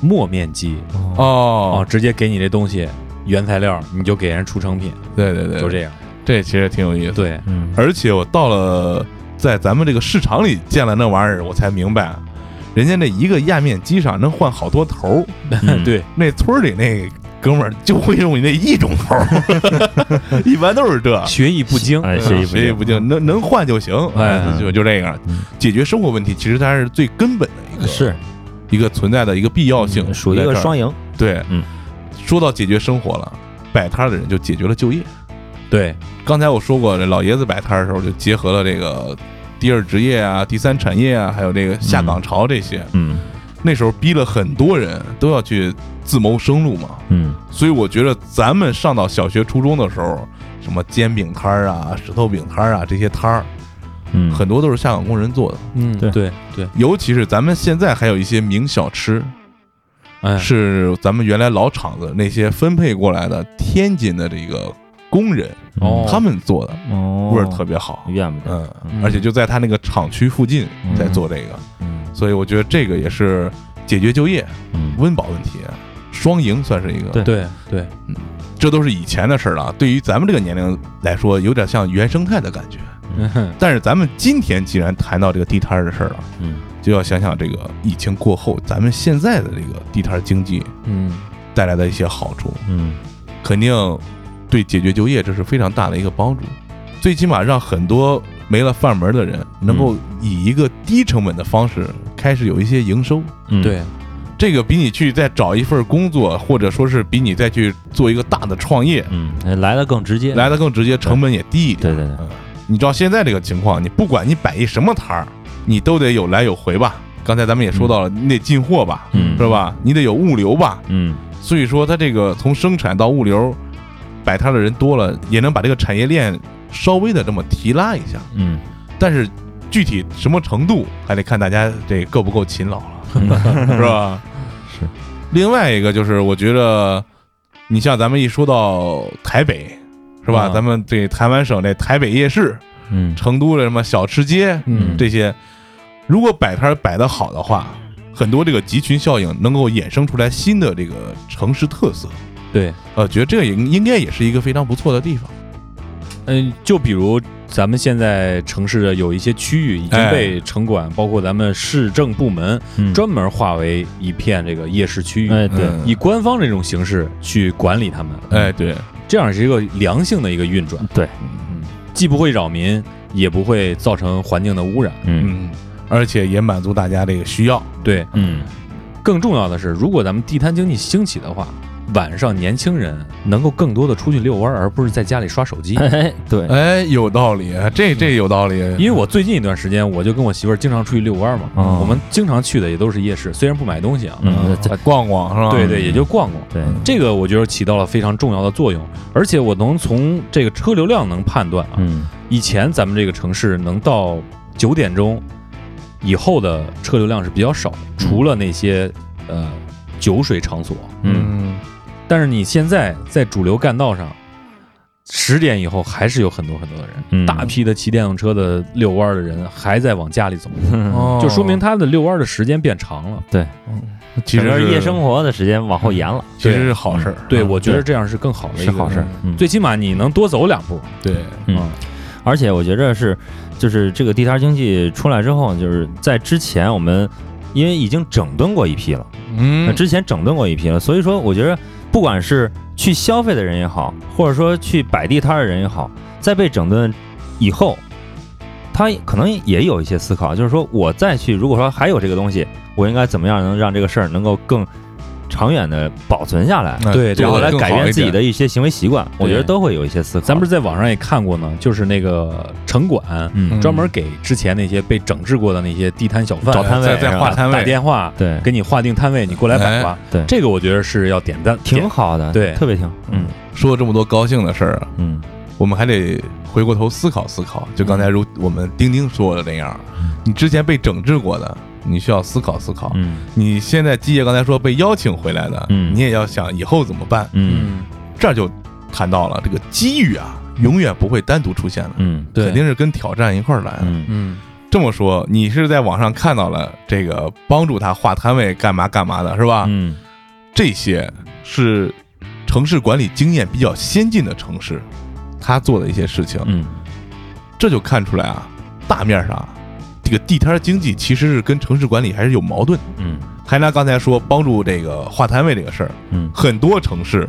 磨面机。哦。哦，，直接给你这东西原材料，你就给人出成品，对对对，就这样。这其实挺有意思。，对，嗯而且我到了在咱们这个市场里见了那玩意儿，我才明白，人家那一个压面机上能换好多头儿，嗯。对，那村儿里那哥们儿就会用你那一种头儿，一般都是这。学艺不精，哎，嗯学艺不精。学艺不精，能能换就行，哎就就这个嗯，解决生活问题，其实它是最根本的一个是。一个存在的一个必要性，嗯属于一在这儿。个双赢。对，嗯，说到解决生活了，摆摊儿的人就解决了就业。对，刚才我说过，这老爷子摆摊的时候就结合了这个第二职业啊、第三产业啊，还有这个下岗潮这些。嗯那时候逼了很多人都要去自谋生路嘛，嗯所以我觉得咱们上到小学、初中的时候，什么煎饼摊儿啊、石头饼摊儿啊这些摊儿，嗯，很多都是下岗工人做的。嗯，对对对，尤其是咱们现在还有一些名小吃，哎，是咱们原来老厂子那些分配过来的天津的这个工人，哦。他们做的哦。味儿特别好。怨不得。嗯，嗯。而且就在他那个厂区附近嗯。在做这个，嗯。所以我觉得这个也是解决就业、嗯。温饱问题，双赢算是一个。对。对对，这都是以前的事儿了。对于咱们这个年龄来说，有点像原生态的感觉。嗯。但是咱们今天既然谈到这个地摊儿的事儿了，嗯。就要想想这个疫情过后，咱们现在的这个地摊经济嗯。带来的一些好处，嗯。肯定对解决就业这是非常大的一个帮助。最起码让很多没了饭门的人能够以一个低成本的方式开始有一些营收。嗯，对，这个比你去再找一份工作，或者说是比你再去做一个大的创业嗯，来的更直接。来的更直接，成本也低一点。对对对嗯，你知道现在这个情况，你不管你摆一什么摊儿，你都得有来有回吧。刚才咱们也说到了，你得进货吧，嗯是吧？你得有物流吧。嗯所以说，它这个从生产到物流，摆摊的人多了，也能把这个产业链稍微的这么提拉一下。嗯但是具体什么程度，还得看大家这够不够勤劳了，是吧？是。另外一个就是，我觉得你像咱们一说到台北，是吧？啊咱们这台湾省这台北夜市，嗯成都的什么小吃街，嗯这些，如果摆摊摆得好的话，很多这个集群效应能够衍生出来新的这个城市特色。对，呃，觉得这个应应该也是一个非常不错的地方。嗯，就比如咱们现在城市的有一些区域已经哎被城管，包括咱们市政部门嗯，专门划为一片这个夜市区域，哎对，嗯。以官方这种形式去管理他们，哎，对，这样是一个良性的一个运转，对，嗯，既不会扰民，也不会造成环境的污染，嗯。嗯，而且也满足大家这个需要。对，嗯。更重要的是，如果咱们地摊经济兴起的话，晚上年轻人能够更多的出去遛弯儿，而不是在家里刷手机。哎，对，哎，有道理，这这有道理。因为我最近一段时间，我就跟我媳妇儿经常出去遛弯儿嘛，哦我们经常去的也都是夜市，虽然不买东西啊，逛逛是吧？对对，也就逛逛。对，这个我觉得起到了非常重要的作用，而且我能从这个车流量能判断啊，嗯以前咱们这个城市能到九点钟以后的车流量是比较少的，除了那些呃酒水场所。嗯嗯，但是你现在在主流干道上，十点以后还是有很多很多的人，嗯。大批的骑电动车的遛弯儿的人还在往家里走，哦。就说明他的遛弯儿的时间变长了。对。其实是夜生活的时间往后延了，其实是好事儿。对，嗯我觉得这样是更好的一个是好事儿。嗯，最起码你能多走两步。对，嗯。啊而且我觉着是，就是这个地摊经济出来之后，就是在之前我们因为已经整顿过一批了，那嗯，之前整顿过一批了，所以说我觉得不管是去消费的人也好，或者说去摆地摊的人也好，在被整顿以后，他可能也有一些思考，就是说我再去，如果说还有这个东西，我应该怎么样能让这个事儿能够更长远的保存下来，那对然后来改变自己的一些行为习惯，我觉得都会有一些思考。咱不是在网上也看过呢，就是那个城管，嗯。专门给之前那些被整治过的那些地摊小贩找摊位再再是吧？打划摊位，电话，对。给你划定摊位，你过来摆吧。对。这个我觉得是要点赞，挺好的，对。特别挺，嗯。说了这么多高兴的事儿啊，嗯。我们还得回过头思考思考。就刚才如我们丁丁说的那样，你之前被整治过的，你需要思考思考。嗯。你现在基业刚才说被邀请回来的，嗯。你也要想以后怎么办。嗯。这就谈到了这个机遇啊，永远不会单独出现的，嗯对。肯定是跟挑战一块儿来的。嗯。嗯。这么说，你是在网上看到了这个帮助他划摊位干嘛干嘛的，是吧？嗯。这些是城市管理经验比较先进的城市，他做的一些事情，嗯。这就看出来啊，大面上这个地摊经济其实是跟城市管理还是有矛盾。嗯。还拿刚才说帮助这个划摊位这个事儿，嗯。很多城市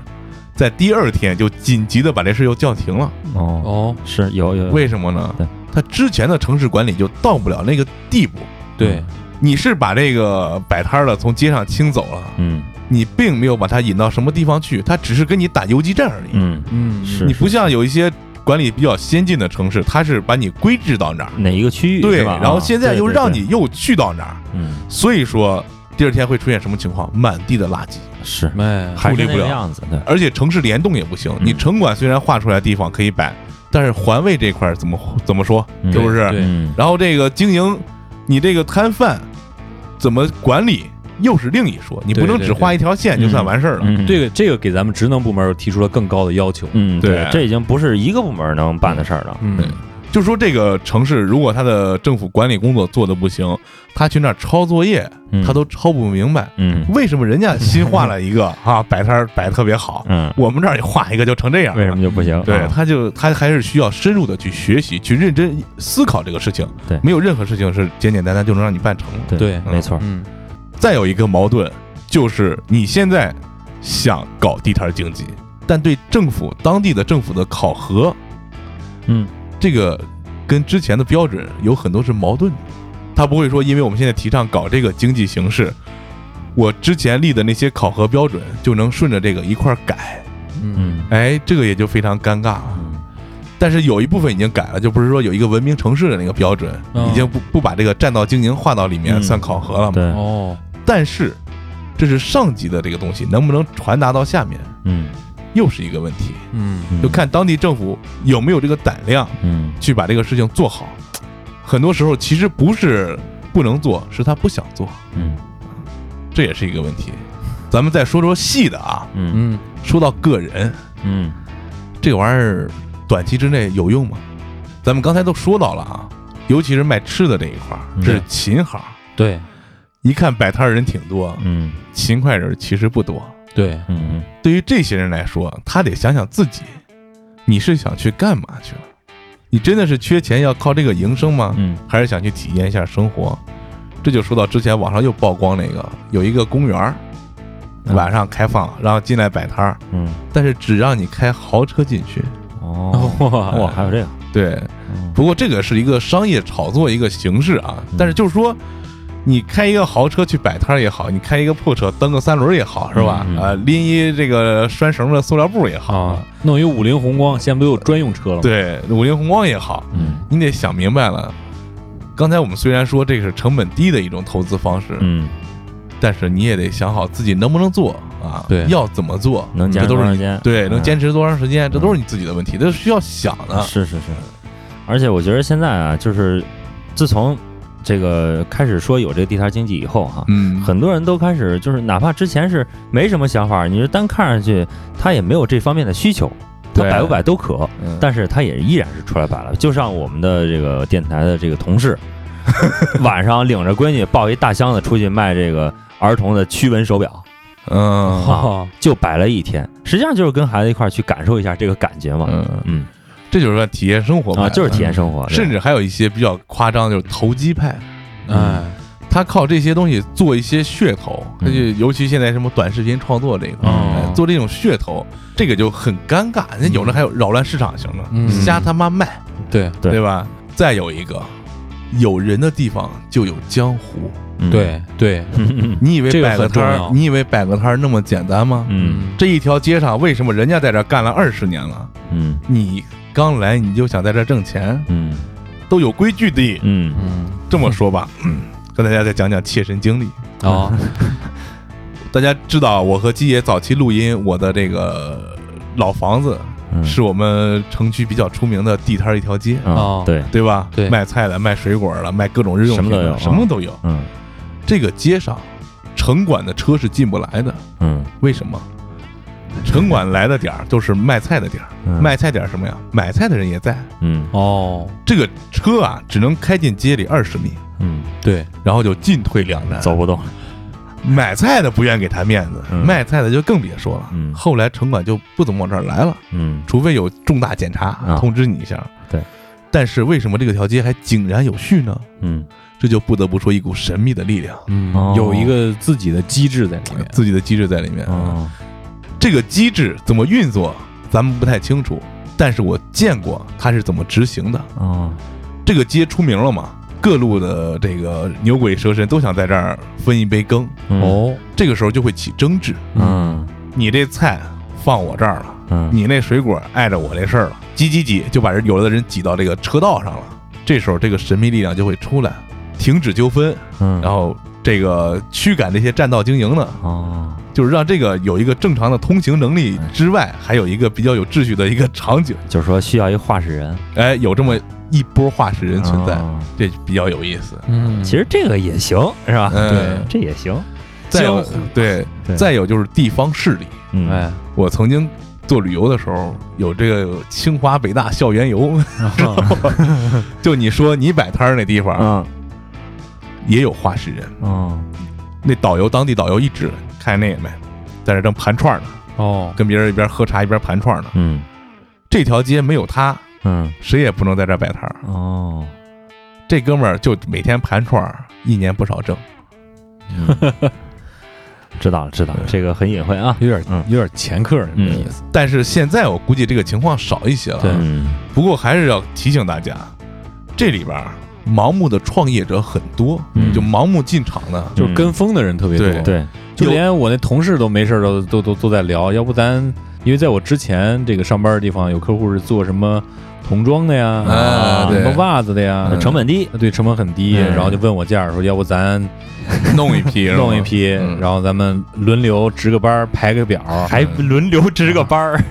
在第二天就紧急的把这事又叫停了，哦。哦，是有有为什么呢对？他之前的城市管理就到不了那个地步。对，你是把这个摆摊儿的从街上清走了，嗯。你并没有把它引到什么地方去，它只是跟你打游击战而已。嗯。嗯。是你不像有一些管理比较先进的城市，它是把你规制到哪儿，哪一个区域对，吧？然后啊现在又让你又去到哪儿，嗯所以说第二天会出现什么情况？满地的垃圾，是处理不了样子，对，而且城市联动也不行。嗯你城管虽然划出来地方可以摆，但是环卫这块儿怎么怎么说？嗯是不是？然后这个经营，你这个摊贩怎么管理又是另一说，你不能只画一条线就算完事儿了。嗯这个这个给咱们职能部门提出了更高的要求。嗯对。这已经不是一个部门能办的事儿了，嗯就说这个城市，如果他的政府管理工作做的不行，他去那儿抄作业，嗯。他都抄不明白，嗯。为什么人家新画了一个 啊摆摊儿摆的特别好，嗯，我们这儿也画一个就成这样，为什么就不行？对，啊。他就他还是需要深入的去学习，去认真思考这个事情。对。没有任何事情是简简单单就能让你办成对没错，嗯再有一个矛盾就是你现在想搞地摊经济，但对政府当地的政府的考核，嗯这个跟之前的标准有很多是矛盾的。他不会说，因为我们现在提倡搞这个经济形式，我之前立的那些考核标准就能顺着这个一块儿改。嗯嗯哎，这个也就非常尴尬了。嗯但是有一部分已经改了，就不是说有一个文明城市的那个标准，嗯已经不不把这个占道经营划到里面嗯算考核了嘛。对，哦，但是这是上级的这个东西，能不能传达到下面，嗯又是一个问题。嗯嗯就看当地政府有没有这个胆量嗯去把这个事情做好。很多时候其实不是不能做，是他不想做，嗯这也是一个问题。咱们再说说细的啊，嗯嗯说到个人，嗯这玩意儿短期之内有用吗？咱们刚才都说到了啊，尤其是卖吃的这一块这是琴行。对一看摆摊儿人挺多，嗯。勤快人其实不多。对。嗯对于这些人来说，他得想想自己，你是想去干嘛去了？你真的是缺钱要靠这个营生吗？嗯。还是想去体验一下生活？这就说到之前网上又曝光那个有一个公园儿，嗯。晚上开放，然后进来摆摊儿，嗯。但是只让你开豪车进去。哦。哇哇还有这个对，嗯。不过这个是一个商业炒作一个形式啊，但是就是说，你开一个豪车去摆摊也好，你开一个破车蹬个三轮也好，是吧？嗯嗯啊，拎一这个拴绳的塑料布也好，啊，弄一五菱宏光，现在不都有专用车了吗？对，五菱宏光也好，嗯你得想明白了。刚才我们虽然说这个是成本低的一种投资方式，嗯，但是你也得想好自己能不能做啊，对要怎么做，能坚持多长时间？对，能嗯坚持多长时间，这都是你自己的问题，这是需要想的。是是是，而且我觉得现在啊，就是自从这个开始说有这个地摊经济以后哈、嗯，很多人都开始就是哪怕之前是没什么想法，你就单看上去他也没有这方面的需求，他摆不摆都可，嗯。但是他也依然是出来摆了。就像我们的这个电台的这个同事，晚上领着闺女抱一大箱子出去卖这个儿童的驱蚊手表，嗯。啊，就摆了一天，实际上就是跟孩子一块儿去感受一下这个感觉嘛。嗯，嗯这就是说体验生活啊，就是体验生活，甚至还有一些比较夸张，就是投机派，哎，他靠这些东西做一些噱头，他就嗯尤其现在什么短视频创作这一块，哦哎做这种噱头，这个就很尴尬。那有的还有扰乱市场型的，嗯瞎他妈卖，对对对。吧？再有一个，有人的地方就有江湖。嗯。对对，嗯。你以为摆个摊儿你以为摆个摊儿那么简单吗？嗯。这一条街上，为什么人家在这儿干了二十年了，嗯。你刚来你就想在这儿挣钱？嗯都有规矩的。嗯嗯，这么说吧，嗯，跟大家再讲讲切身经历。啊，大家知道，我和基爷早期录音，我的这个老房子嗯，是我们城区比较出名的地摊儿一条街，啊哦对，对吧？对卖菜的、卖水果的、卖各种日用品的，什么都有什么都有。嗯这个街上，城管的车是进不来的，嗯为什么？城管来的点儿都是卖菜的点儿，嗯。卖菜点儿什么呀？买菜的人也在。嗯。哦，这个车啊，只能开进街里二十米，嗯，对，然后就进退两难。走不动，买菜的不愿给他面子，嗯。卖菜的就更别说了。嗯。后来城管就不怎么往这儿来了，嗯。除非有重大检查、啊。通知你一下。对，但是为什么这个条街还井然有序呢？嗯。这就不得不说一股神秘的力量，嗯。哦。有一个自己的机制在里面，自己的机制在里面。哦这个机制怎么运作，咱们不太清楚，但是我见过它是怎么执行的。哦这个街出名了嘛，各路的这个牛鬼蛇神都想在这儿分一杯羹，嗯哦，这个时候就会起争执。嗯你这菜放我这儿了。嗯你那水果碍着我这事儿了，挤挤挤就把人有的人挤到这个车道上了。这时候这个神秘力量就会出来，停止纠纷，嗯然后这个驱赶这些占道经营的，哦。就是让这个有一个正常的通行能力之外，还有一个比较有秩序的一个场景。就是说需要一话事人。哎，有这么一波话事人存在，哦。这比较有意思。嗯，其实这个也行是吧？嗯，这也行，再有江湖。对，对。再有就是地方势力。嗯。哎，我曾经做旅游的时候，有这个清华北大校园游，就你说你摆摊儿那地方，嗯也有话事人。哦那导游当地导游一指，看那个没，在这正盘串呢，哦，跟别人一边喝茶一边盘串呢。嗯。这条街没有他，嗯。谁也不能在这摆摊儿。哦。这哥们儿就每天盘串，一年不少挣。嗯。知道了知道了，这个很隐晦啊，有点嗯。有点前客的意思，但是现在我估计这个情况少一些了。对。嗯不过还是要提醒大家，这里边儿盲目的创业者很多，嗯。就盲目进场的。就是跟风的人特别多，对。对。就连我那同事都没事都都都都在聊，要不咱因为在我之前这个上班的地方有客户是做什么童装的呀，啊对。什么袜子的呀，嗯成本低，对成本很低，嗯。然后就问我价儿说，要不咱弄一批，弄一批，嗯。然后咱们轮流值个班排个表，还轮流值个班儿，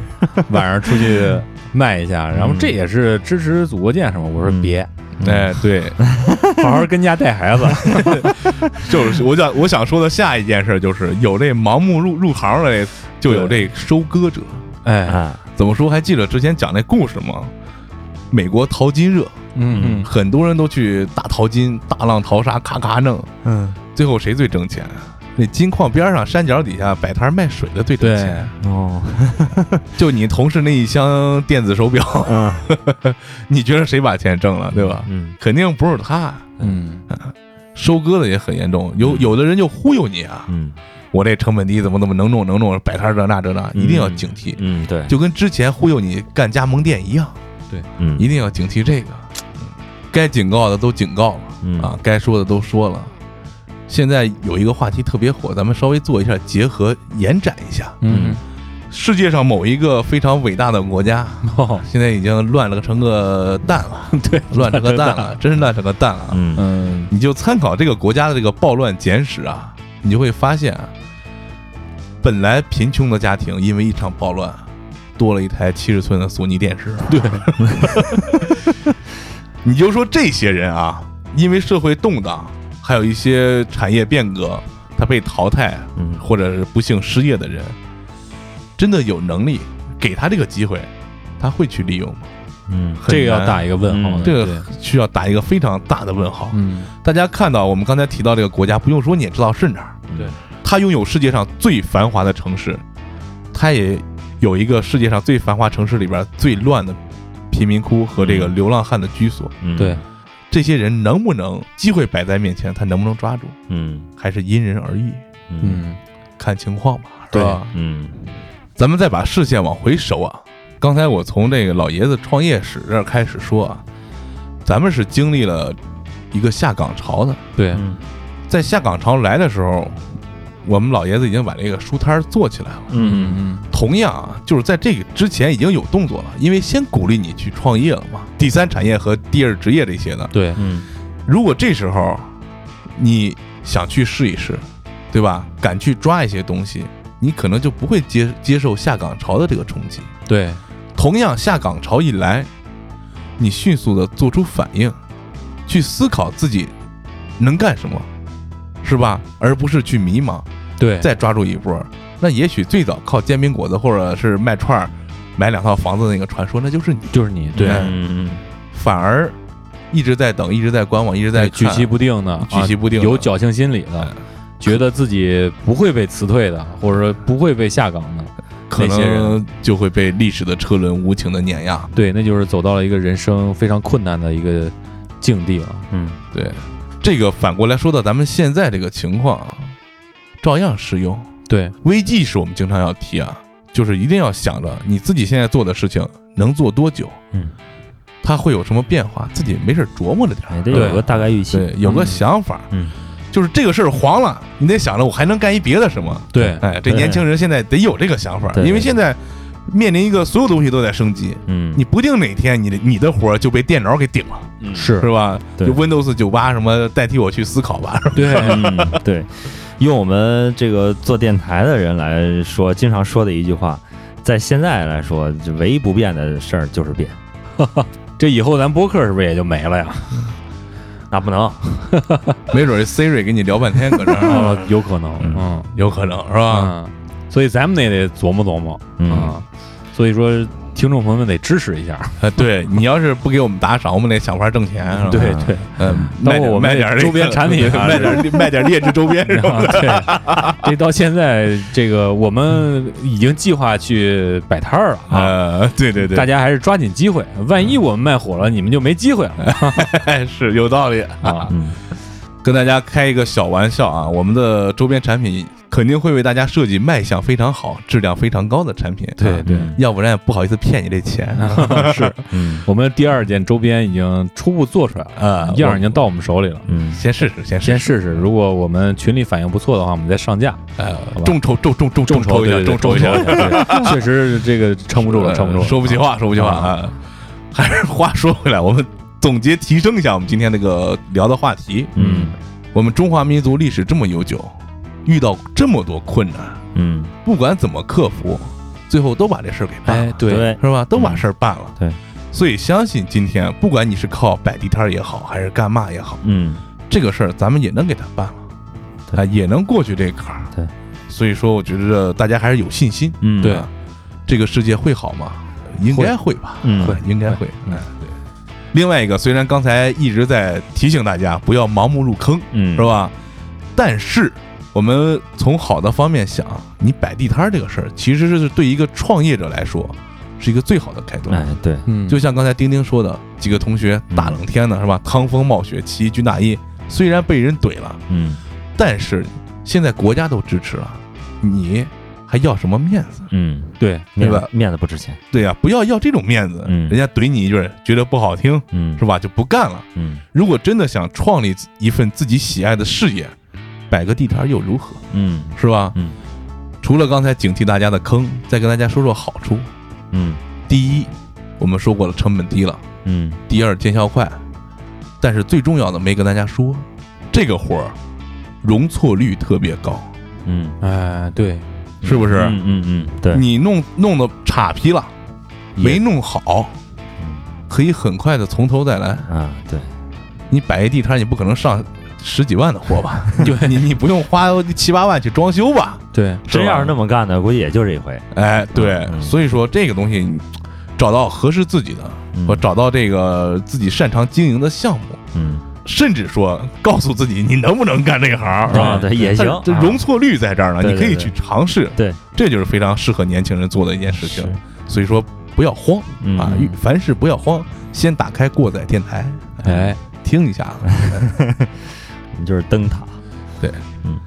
晚上出去卖一下，然后这也是支持祖国建设嘛。我说嗯别，哎，对，好好跟家带孩子，就是我想我想说的下一件事就是有这盲目入入行的，就有这收割者。哎，啊怎么说？还记得之前讲那故事吗？美国淘金热，嗯很多人都去大淘金、大浪淘沙，咔咔弄，嗯最后谁最挣钱？那金矿边上山脚底下摆摊卖水的最挣钱。哦 就你同事那一箱电子手表，嗯 你觉得谁把钱挣了，对吧？嗯肯定不是他。嗯 收割的也很严重，有有的人就忽悠你啊，嗯我这成本低，怎么怎么能弄能弄，摆摊这那这那，一定要警惕。嗯对，就跟之前忽悠你干加盟店一样，对嗯一定要警惕这个。该警告的都警告了嗯啊，该说的都说了。现在有一个话题特别火，咱们稍微做一下结合，延展一下。嗯，世界上某一个非常伟大的国家，哦，现在已经乱了成个蛋了，对，乱成个蛋了，真是乱成个蛋了。嗯嗯，你就参考这个国家的这个暴乱简史啊，你就会发现啊，本来贫穷的家庭因为一场暴乱，多了一台七十寸的索尼电视。对，你就说这些人啊，因为社会动荡，还有一些产业变革，他被淘汰，嗯或者是不幸失业的人，真的有能力给他这个机会，他会去利用吗？嗯这个要打一个问号嗯，这个需要打一个非常大的问号。嗯，大家看到我们刚才提到这个国家，不用说你也知道是哪儿。对，它拥有世界上最繁华的城市，它也有一个世界上最繁华城市里边最乱的贫民窟和这个嗯流浪汉的居所。嗯对，这些人能不能机会摆在面前，他能不能抓住，嗯。还是因人而异，嗯。嗯，看情况吧，是对。吧？嗯。咱们再把视线往回收啊，刚才我从这个老爷子创业史这儿开始说啊，咱们是经历了一个下岗潮的，对，嗯。在下岗潮来的时候，我们老爷子已经把这个书摊做起来了。嗯嗯同样啊，就是在这个之前已经有动作了，因为先鼓励你去创业了嘛，第三产业和第二职业这些的。对，嗯如果这时候你想去试一试，对吧？敢去抓一些东西，你可能就不会接接受下岗潮的这个冲击。对，同样，下岗潮一来，你迅速的做出反应，去思考自己能干什么，是吧？而不是去迷茫。对，再抓住一波，那也许最早靠煎饼果子或者是卖串儿买两套房子的那个传说，那就是你。就是你，对，嗯反而一直在等，一直在观望，一直在举棋不定的，举棋不定啊有侥幸心理的哎，觉得自己不会被辞退的，或者说不会被下岗的，可那些人能就会被历史的车轮无情的碾压。对，那就是走到了一个人生非常困难的一个境地了。嗯对，这个反过来说到咱们现在这个情况啊，照样适用。对，危机是我们经常要提啊，就是一定要想着你自己现在做的事情能做多久，嗯，它会有什么变化，自己没事琢磨着点儿，哎，得有个大概预期，对，有个想法。嗯。就是这个事儿黄了，你得想着我还能干一别的什么。对，哎，这年轻人现在得有这个想法，因为现在面临一个所有东西都在升级，嗯。你不定哪天你的你的活儿就被电脑给顶了，是。是吧？对。就 Windows 九八什么代替我去思考吧，是吧？对，嗯，对，用我们这个做电台的人来说，经常说的一句话，在现在来说，就唯一不变的事儿就是变。这以后咱播客是不是也就没了呀？那不能，没准儿 Siri 跟你聊半天搁这儿，啊，有可能，嗯，有可能是吧？嗯，所以咱们也得琢磨琢磨嗯啊。所以说，听众朋友们得支持一下，啊，对你要是不给我们打赏，我们得想法挣钱，是吧？对对，嗯，包括我们周边产品啊 卖点卖点劣质周边是吧？啊，对，这到现在这个我们已经计划去摆摊儿了啊，呃，对对对，大家还是抓紧机会，万一我们卖火了，你们就没机会了是有道理。啊。嗯跟大家开一个小玩笑啊，我们的周边产品肯定会为大家设计卖相非常好、质量非常高的产品。啊对对嗯要不然也不好意思骗你这钱 是嗯我们第二件周边已经初步做出来了，啊。样儿已经到我们手里了。嗯先试试，先先试。试试，如果我们群里反应不错的话，我们再上架。呃，众筹众众众众筹一下，众筹一下，确实这个撑不住了，呃撑不住了，说不起话，说不起话啊啊。还是话说回来，我们总结提升一下我们今天那个聊的话题。嗯我们中华民族历史这么悠久，遇到这么多困难，嗯，不管怎么克服，最后都把这事儿给办了。哎，对，是吧？都把事儿办了。对，所以相信今天，不管你是靠摆地摊儿也好，还是干嘛也好，嗯这个事儿咱们也能给他办了，对啊，也能过去这坎儿。对，所以说我觉得大家还是有信心。嗯，对啊这个世界会好吗？应该会吧？嗯会，应该会。哎，对。另外一个，虽然刚才一直在提醒大家不要盲目入坑，嗯是吧？但是我们从好的方面想，你摆地摊儿这个事儿，其实是对一个创业者来说是一个最好的开端。哎对，嗯，就像刚才丁丁说的，几个同学大冷天的是吧？趟风冒雪，起义军大衣，虽然被人怼了，嗯但是现在国家都支持了，你还要什么面子？嗯，对，面对吧面子不值钱，对呀、不要要这种面子，嗯人家怼你一句，觉得不好听嗯是吧？就不干了。嗯如果真的想创立一份自己喜爱的事业，摆个地摊又如何？嗯是吧？嗯除了刚才警惕大家的坑，再跟大家说说好处。嗯第一，我们说过了，成本低了；嗯第二，见效快。但是最重要的没跟大家说，这个活儿容错率特别高，嗯，哎，对，是不是？嗯嗯嗯，对，你弄弄的岔劈了，没弄好，可以很快的从头再来。啊对，你摆一地摊，你不可能上十几万的货吧？对，你你不用花七八万去装修吧？对，真要是那么干的，估计也就这一回。哎，对，嗯所以说这个东西，找到合适自己的，或找到这个自己擅长经营的项目，嗯甚至说告诉自己你能不能干这行啊，对也行容错率在这儿呢，你可以去尝试。对，这就是非常适合年轻人做的一件事情。所以说不要慌嗯。啊，凡事不要慌，先打开过载电台，哎，听一下。你就是灯塔。对，嗯。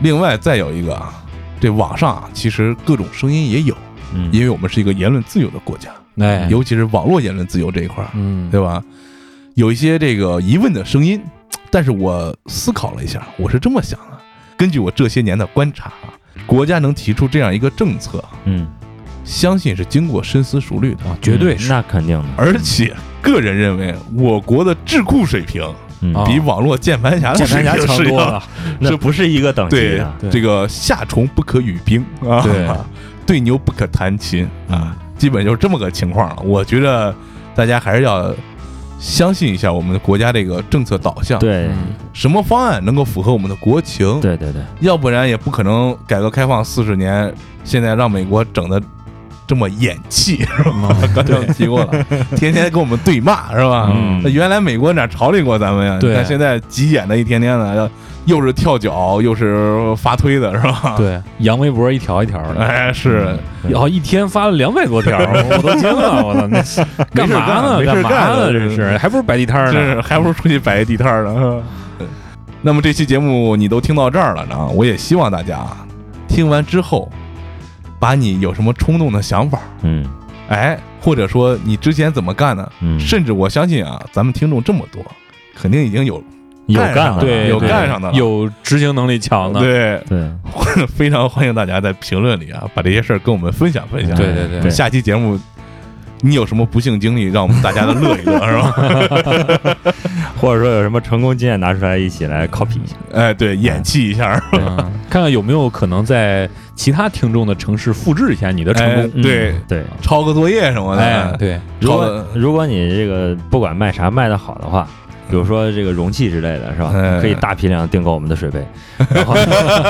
另外再有一个啊，这网上啊，其实各种声音也有，嗯，因为我们是一个言论自由的国家，哎，尤其是网络言论自由这一块儿，嗯，对吧？有一些这个疑问的声音，但是我思考了一下，我是这么想的：根据我这些年的观察啊，国家能提出这样一个政策，嗯，相信是经过深思熟虑的，啊，绝对是，那肯定的，而且个人认为我国的智库水平比网络键盘侠的水平是要强多了，那不是一个等级这个夏虫不可语冰啊，对。对牛不可弹琴啊，基本就是这么个情况了。我觉得大家还是要相信一下我们的国家这个政策导向，，对。嗯什么方案能够符合我们的国情，对对对，要不然也不可能改革开放四十年，现在让美国整的这么演气，是吧？刚才我提过了，天天跟我们对骂，是吧？嗯那原来美国哪朝理过咱们呀？对你看现在急眼的一天天的，要又是跳脚，又是发推的，是吧？，对，扬微博一条一条的，哎，是。然后一天发了两百多条，我都惊了，我操，那干嘛呢？干嘛呢？这是还不如摆地摊呢？是，还不如出去摆一地摊儿呢。那么这期节目你都听到这儿了呢，我也希望大家啊听完之后，把你有什么冲动的想法，嗯。哎，或者说你之前怎么干的，嗯，甚至我相信啊，咱们听众这么多，肯定已经有干上了有干的，对，有干上的有执行能力强的，对，对，非常欢迎大家在评论里啊，把这些事儿跟我们分享分享。对对对。对下期节目。你有什么不幸经历，让我们大家都乐一乐，是吧？或者说有什么成功经验拿出来一起来 copy 一下。哎，对，演戏一下，嗯看看有没有可能在其他听众的城市复制一下你的成功。嗯对对，抄个作业什么的。哎，对，如果如果你这个不管卖啥卖的好的话，比如说这个容器之类的，是吧？哎可以大批量订购我们的水杯，然后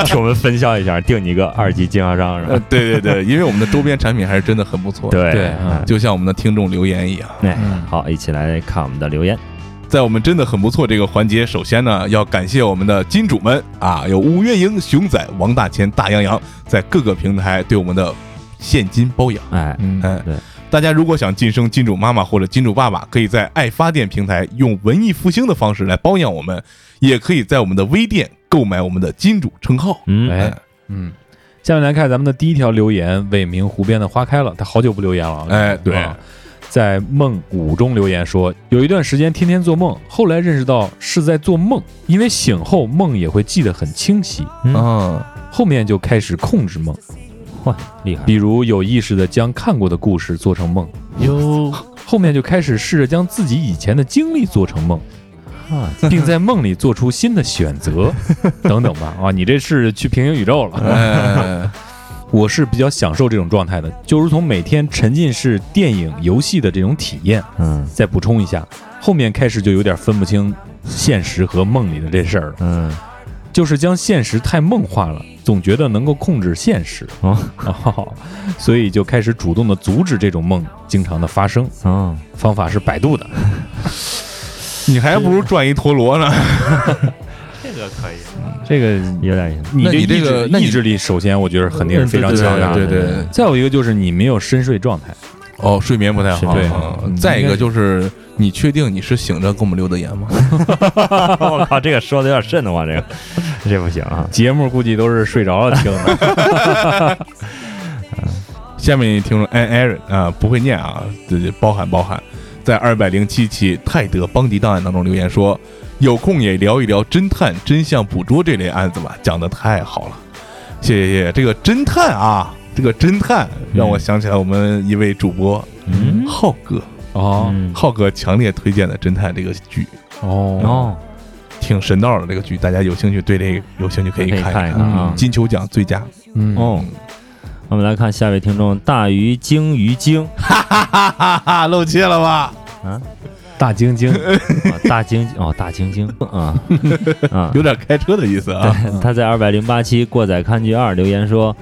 替我们分销一下，定你一个二级经销商，是呃吧？，对对对，因为我们的周边产品还是真的很不错。，对对嗯就像我们的听众留言一样，对嗯，好，一起来看我们的留言。在我们真的很不错这个环节，首先呢，要感谢我们的金主们啊，有五月英、熊仔、王大钱、大洋洋，在各个平台对我们的现金包养。哎，嗯，哎，对，大家如果想晋升金主妈妈或者金主爸爸，可以在爱发电平台用文艺复兴的方式来包养我们，也可以在我们的微店购买我们的金主称号。嗯，哎，嗯。下面来看咱们的第一条留言，未名湖边的花开了，他好久不留言了。哎对啊在梦五中留言说，有一段时间天天做梦，后来认识到是在做梦，因为醒后梦也会记得很清晰，嗯嗯，后面就开始控制梦，嚯，厉害！比如有意识的将看过的故事做成梦，哟，后面就开始试着将自己以前的经历做成梦，啊，并在梦里做出新的选择，等等吧。啊，你这是去平行宇宙了。哎，我是比较享受这种状态的，就如同每天沉浸式电影、游戏的这种体验。嗯再补充一下，后面开始就有点分不清现实和梦里的这事儿了，嗯，就是将现实太梦化了，总觉得能够控制现实，哦哦，所以就开始主动的阻止这种梦经常的发生。哦，方法是百度的，你还不如转一陀螺呢。这个可以，这个有点意思。你这意那你这个志意志力，首先我觉得肯定是非常强大的。对对对再有一个就是你没有深睡状态，哦，睡眠不太好。对嗯嗯再一个就是，你确定你是醒着给我们留的言吗？我靠，这个说的有点瘆得慌，这个这不行啊。节目估计都是睡着了听的。下面听众 An Aaron 啊，不会念啊，这这包涵包涵，在二百零七期泰德邦迪档案当中留言说，有空也聊一聊侦探、真相捕捉这类案子吧，讲的太好了，谢谢谢谢。这个侦探啊，这个侦探让我想起来我们一位主播嗯浩哥，哦。嗯。浩哥强烈推荐的侦探这个剧，哦。哦，挺神道的这个剧，大家有兴趣对这个有兴趣可以看一看。啊。金球奖最佳。嗯。哦，我们来看下一位听众大鱼鲸鱼鲸。哈哈哈哈，露怯了吧？大晶晶，啊大鲸哦大鲸鲸啊。啊，有点开车的意思啊。他在二百零八期过载看剧二留言说，《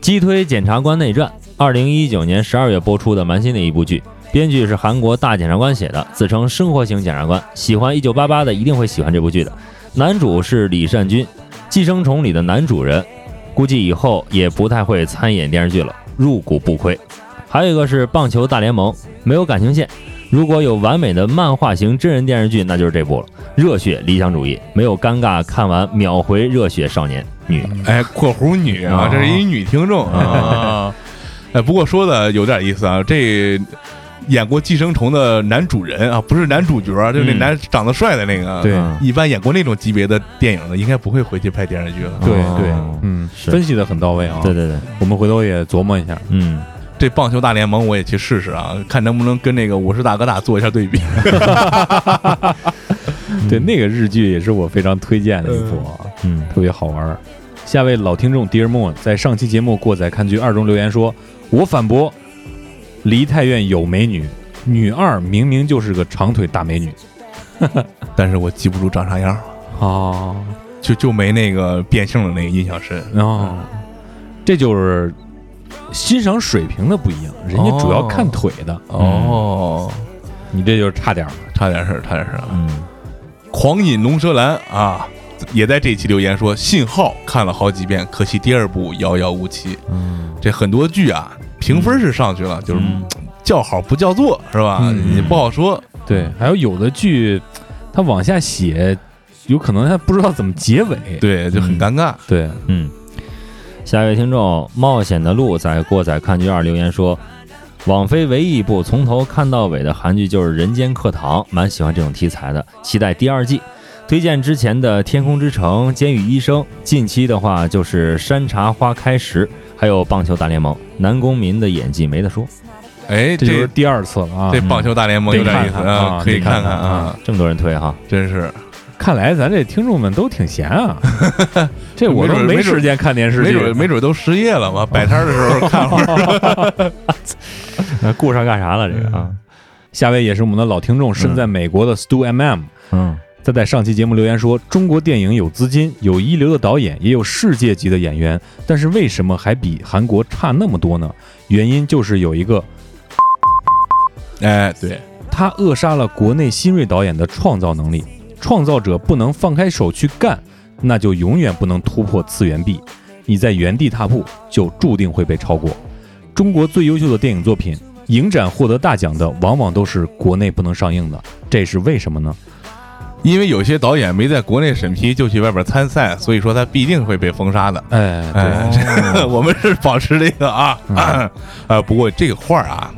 击推检察官内传》二零一九年十二月播出的蛮新的一部剧，编剧是韩国大检察官写的，自称生活型检察官。喜欢一九八八的一定会喜欢这部剧的。男主是李善均，《寄生虫》里的男主人，估计以后也不太会参演电视剧了，入股不亏。还有一个是《棒球大联盟》，没有感情线。如果有完美的漫画型真人电视剧，那就是这部了。热血理想主义，没有尴尬，看完秒回热血少年女。哎，括弧女啊，啊这是一女听众啊。哎，不过说的有点意思啊，这演过《寄生虫》的男主人啊，不是男主角，就是那嗯男长得帅的那个。对嗯一般演过那种级别的电影的，应该不会回去拍电视剧了。对哦对，嗯，是分析的很到位啊。对，对对，我们回头也琢磨一下。嗯，这棒球大联盟我也去试试啊，看能不能跟那个我是大哥大做一下对比。对，那个日剧也是我非常推荐的一部啊，嗯特别好玩儿。下位老听众 Dear Moon 在上期节目《过载看剧二》中留言说：“我反驳，梨泰院有美女，女二明明就是个长腿大美女。但是我记不住长啥样，”哦，就就没那个变性的那个印象深。哦，这就是欣赏水平的不一样，人家主要看腿的，哦，你这就是差点儿了。差点事儿，差点事儿啊。嗯狂饮龙舌兰啊，也在这期留言说，信号看了好几遍，可惜第二部遥遥无期。嗯这很多剧啊，评分是上去了，就是嗯叫好不叫座，是吧？嗯你不好说。对，还有有的剧，它往下写，有可能他不知道怎么结尾。对，就很尴尬。对，嗯。下一位听众冒险的路在过载看剧二留言说，网飞唯一一部从头看到尾的韩剧就是《人间课堂》，蛮喜欢这种题材的，期待第二季。推荐之前的《天空之城》《监狱医生》，近期的话就是《山茶花开时》，还有《棒球大联盟》。南宫民的演技没得说，哎，这就是第二次了啊。这棒球大联盟有点意思啊可以看看看啊这么多人推哈。真是。看来咱这听众们都挺闲啊，这我都没时间看电视剧，没准没准都失业了嘛，摆摊的时候看会儿。那顾上干啥了？这个啊，下位也是我们的老听众，身在美国的 Stu MM，嗯他在上期节目留言说，中国电影有资金，有一流的导演，也有世界级的演员，但是为什么还比韩国差那么多呢？原因就是有一个哎，对，他扼杀了国内新锐导演的创造能力。创造者不能放开手去干，那就永远不能突破次元壁。你在原地踏步，就注定会被超过。中国最优秀的电影作品，影展获得大奖的，往往都是国内不能上映的，这是为什么呢？因为有些导演没在国内审批就去外边参赛，所以说他必定会被封杀的。哎，哎，这个 我们是保持这个啊，啊，不过这个画儿啊，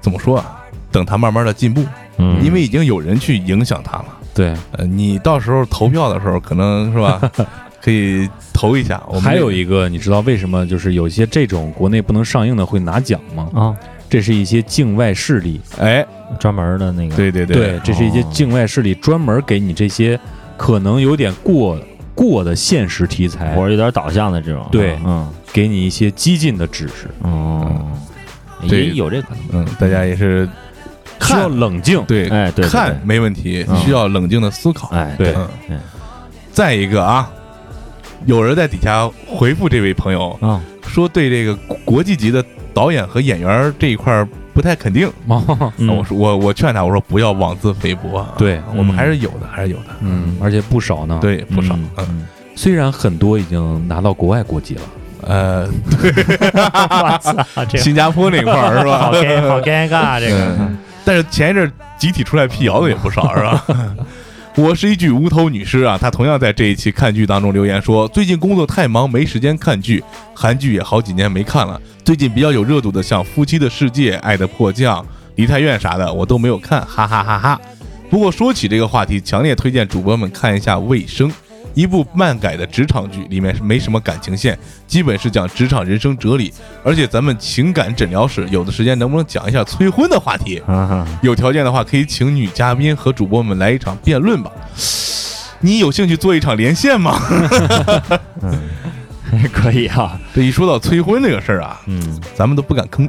怎么说啊？等他慢慢的进步，嗯，因为已经有人去影响他了。对，呃，你到时候投票的时候，可能是吧，可以投一下。我们还有一个，你知道为什么就是有些这种国内不能上映的会拿奖吗？啊，这是一些境外势力，哎，专门的那个，对对对，这是一些哦境外势力专门给你这些可能有点过过的现实题材。或，者有点导向的这种，对。嗯给你一些激进的指示，哦，对也有这可能，嗯，大家也是需要冷静。对，哎对对看没问题，嗯。需要冷静的思考。哎，对嗯。嗯，再一个啊，有人在底下回复这位朋友啊，说，对这个国际级的导演和演员这一块儿不太肯定。哦，嗯 那我说我我劝他，我说不要妄自菲薄啊。对我们还是有的，还是有的。嗯，而且不少呢。，对，不少。嗯嗯，虽然很多已经拿到国外国籍了，呃，我操，这新加坡那块儿是吧？好尴好尴尬，这个嗯但是前一阵儿集体出来辟谣的也不少，是吧？我是一具无头女尸啊，她同样在这一期看剧当中留言说，最近工作太忙，没时间看剧，韩剧也好几年没看了。最近比较有热度的，像《夫妻的世界》《爱的迫降》《梨泰院》啥的，我都没有看，哈哈哈哈。不过说起这个话题，强烈推荐主播们看一下《卫生》，一部漫改的职场剧，里面是没什么感情线，基本是讲职场人生哲理。而且咱们情感诊疗室有的时间能不能讲一下催婚的话题？啊，有条件的话，可以请女嘉宾和主播们来一场辩论吧。你有兴趣做一场连线吗？可以啊，这一说到催婚这个事儿啊，嗯咱们都不敢吭，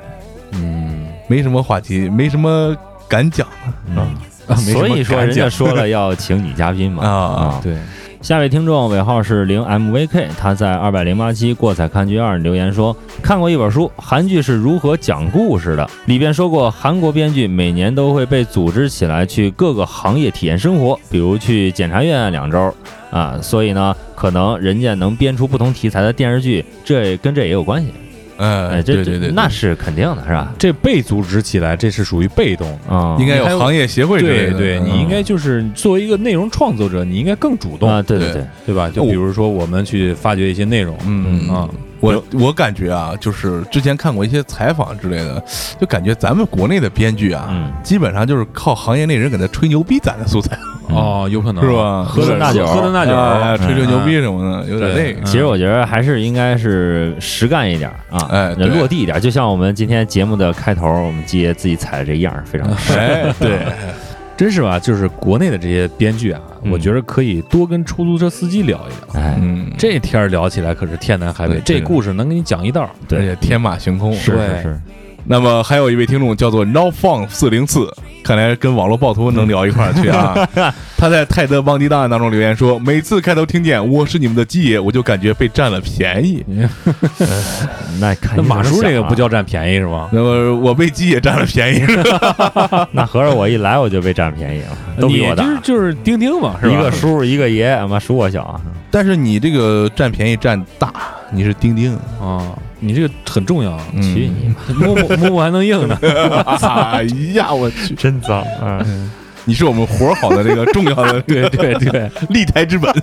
嗯，没什么话题，没什么敢讲嗯，啊没什么所以说人家说了要请女嘉宾嘛啊对，下位听众尾号是零 MVK，他在二百零八期过彩看剧二留言说，看过一本书，韩剧是如何讲故事的，里边说过韩国编剧每年都会被组织起来去各个行业体验生活，比如去检察院两周啊，所以呢，可能人家能编出不同题材的电视剧，这跟这也有关系。哎，哎，这这对对对，那是肯定的，是吧？这被组织起来，这是属于被动的。啊，应该有有行业协会之类的，对对，嗯你应该就是作为一个内容创作者，你应该更主动，啊，对对对对，对吧？就比如说我们去发掘一些内容，嗯啊，我我感觉啊，就是之前看过一些采访之类的，就感觉咱们国内的编剧啊，嗯基本上就是靠行业内人给他吹牛逼攒的素材，哦，有可能是？吧？喝顿大酒喝顿大酒，哎吹吹嗯牛逼什么的，有点对那个。其实我觉得还是应该是实干一点啊，哎落地一点。就像我们今天节目的开头，我们接自己踩的这样非常实。哎，对，真是吧？就是国内的这些编剧啊，嗯我觉得可以多跟出租车司机聊一聊。哎，嗯，这天儿聊起来可是天南海北，这故事能给你讲一道儿。而且天马行空。是对是是，那么还有一位听众叫做 Now Fun 四零四，看来跟网络暴徒能聊一块儿去啊。他在泰德邦迪档案当中留言说，每次开头听见我是你们的鸡爷，我就感觉被占了便宜。那看那马叔这个不叫占便宜是吗？那么我被鸡爷占了便宜，那合着我一来我就被占便宜了，都比我大你，就是就是钉钉嘛，是吧？一个叔一个爷，妈叔我小啊。但是你这个占便宜占大，你是钉钉，啊，你这个很重要，嗯去你妈！摸摸摸摸还能硬呢。哎呀，我去，真脏啊！你是我们活好的这个重要的 对对对。立台之本。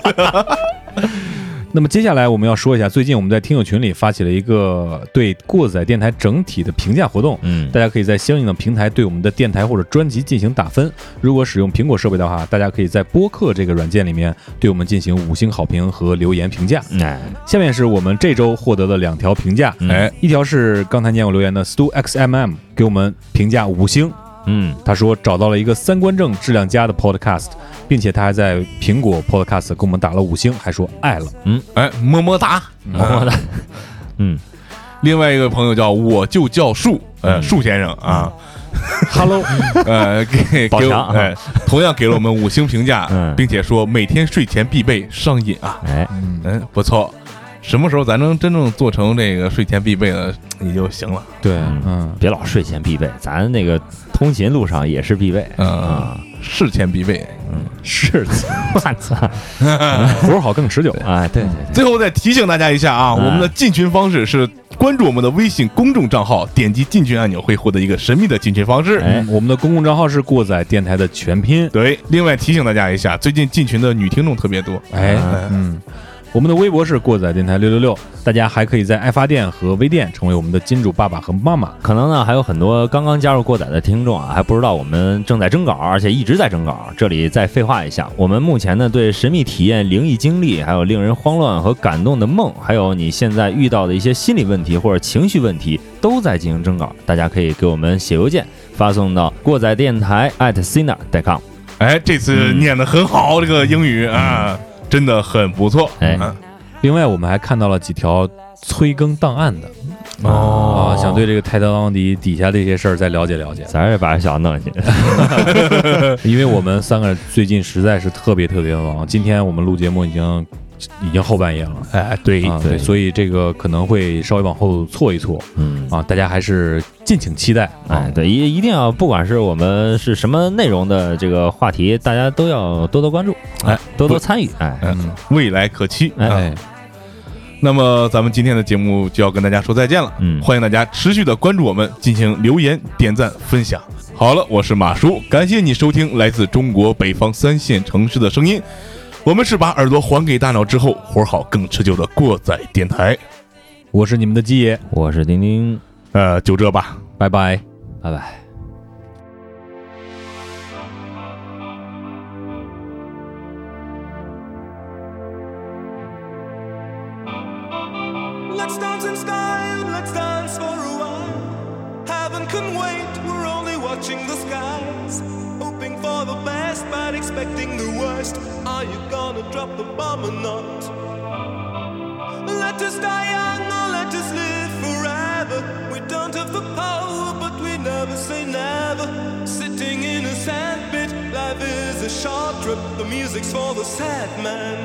那么接下来我们要说一下，最近我们在听友群里发起了一个对过载电台整体的评价活动。嗯大家可以在相应的平台对我们的电台或者专辑进行打分。如果使用苹果设备的话，大家可以在播客这个软件里面对我们进行五星好评和留言评价。哎，下面是我们这周获得的两条评价，嗯哎，一条是刚才念我留言的 Stu XMM 给我们评价五星，嗯他说找到了一个三观正、质量佳的 Podcast，并且他还在苹果 Podcast 给我们打了五星，还说爱了。嗯哎，么么哒，么么哒。嗯，另外一个朋友叫我就叫树，呃，嗯。树先生啊，Hello，呃，给给哎，同样给了我们五星评价嗯，并且说每天睡前必备，上瘾啊，哎，嗯，不错。什么时候咱能真正做成这个睡前必备的 也就行了。对，嗯嗯，别老睡前必备，咱那个通勤路上也是必备嗯啊。事前必备。嗯是我操！活好更持久。哎，对对对，最后再提醒大家一下啊，嗯我们的进群方式是关注我们的微信公众账号，点击进群按钮会获得一个神秘的进群方式。我们的公共账号是过载电台的全拼。对，另外提醒大家一下，最近进群的女听众特别多。哎嗯，嗯，我们的微博是过载电台六六六，大家还可以在爱发电和微店成为我们的金主爸爸和妈妈。可能呢还有很多刚刚加入过载的听众啊，还不知道我们正在征稿，而且一直在征稿。这里再废话一下，我们目前呢对神秘体验、灵异经历，还有令人慌乱和感动的梦，还有你现在遇到的一些心理问题或者情绪问题，都在进行征稿。大家可以给我们写邮件，发送到过载电台 at sina.com。哎，这次念得很好，这个英语啊，真的很不错。哎嗯另外，我们还看到了几条催更档案的哦啊，想对这个泰德王迪底下这些事儿再了解了解。咱也把这小子弄进去。因为我们三个最近实在是特别特别忙，今天我们录节目已经已经后半夜了。哎，对啊，对，所以这个可能会稍微往后错一错嗯。啊，大家还是敬请期待啊哎，。对，一一定要，不管是我们是什么内容的这个话题，大家都要多多关注，哎，多多参与，哎，嗯，未来可期。哎，那么咱们今天的节目就要跟大家说再见了。嗯欢迎大家持续的关注我们，进行留言、点赞、分享。好了，我是马叔，感谢你收听来自中国北方三线城市的声音。我们是把耳朵还给大脑之后，活好更持久的过载电台。我是你们的鸡爷，我是丁丁，呃，就这吧。拜拜。拜拜。But expecting the worst. Are you gonna drop the bomb or not? Let us die young or let us live forever. We don't have the power, but we never say never. Sitting in a sandpit, life is a short trip. The music's for the sad man.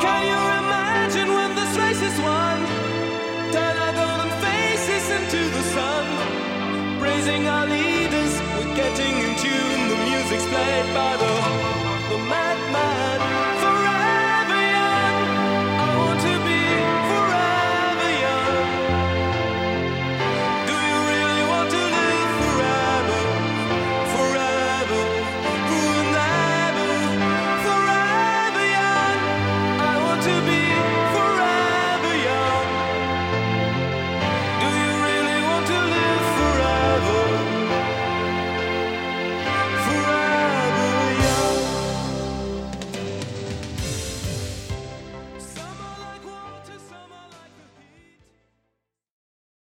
Can you imagine when this race is won? Turn our golden faces into the sun praising our leaders. We're getting in tune. The music's played by the the madman.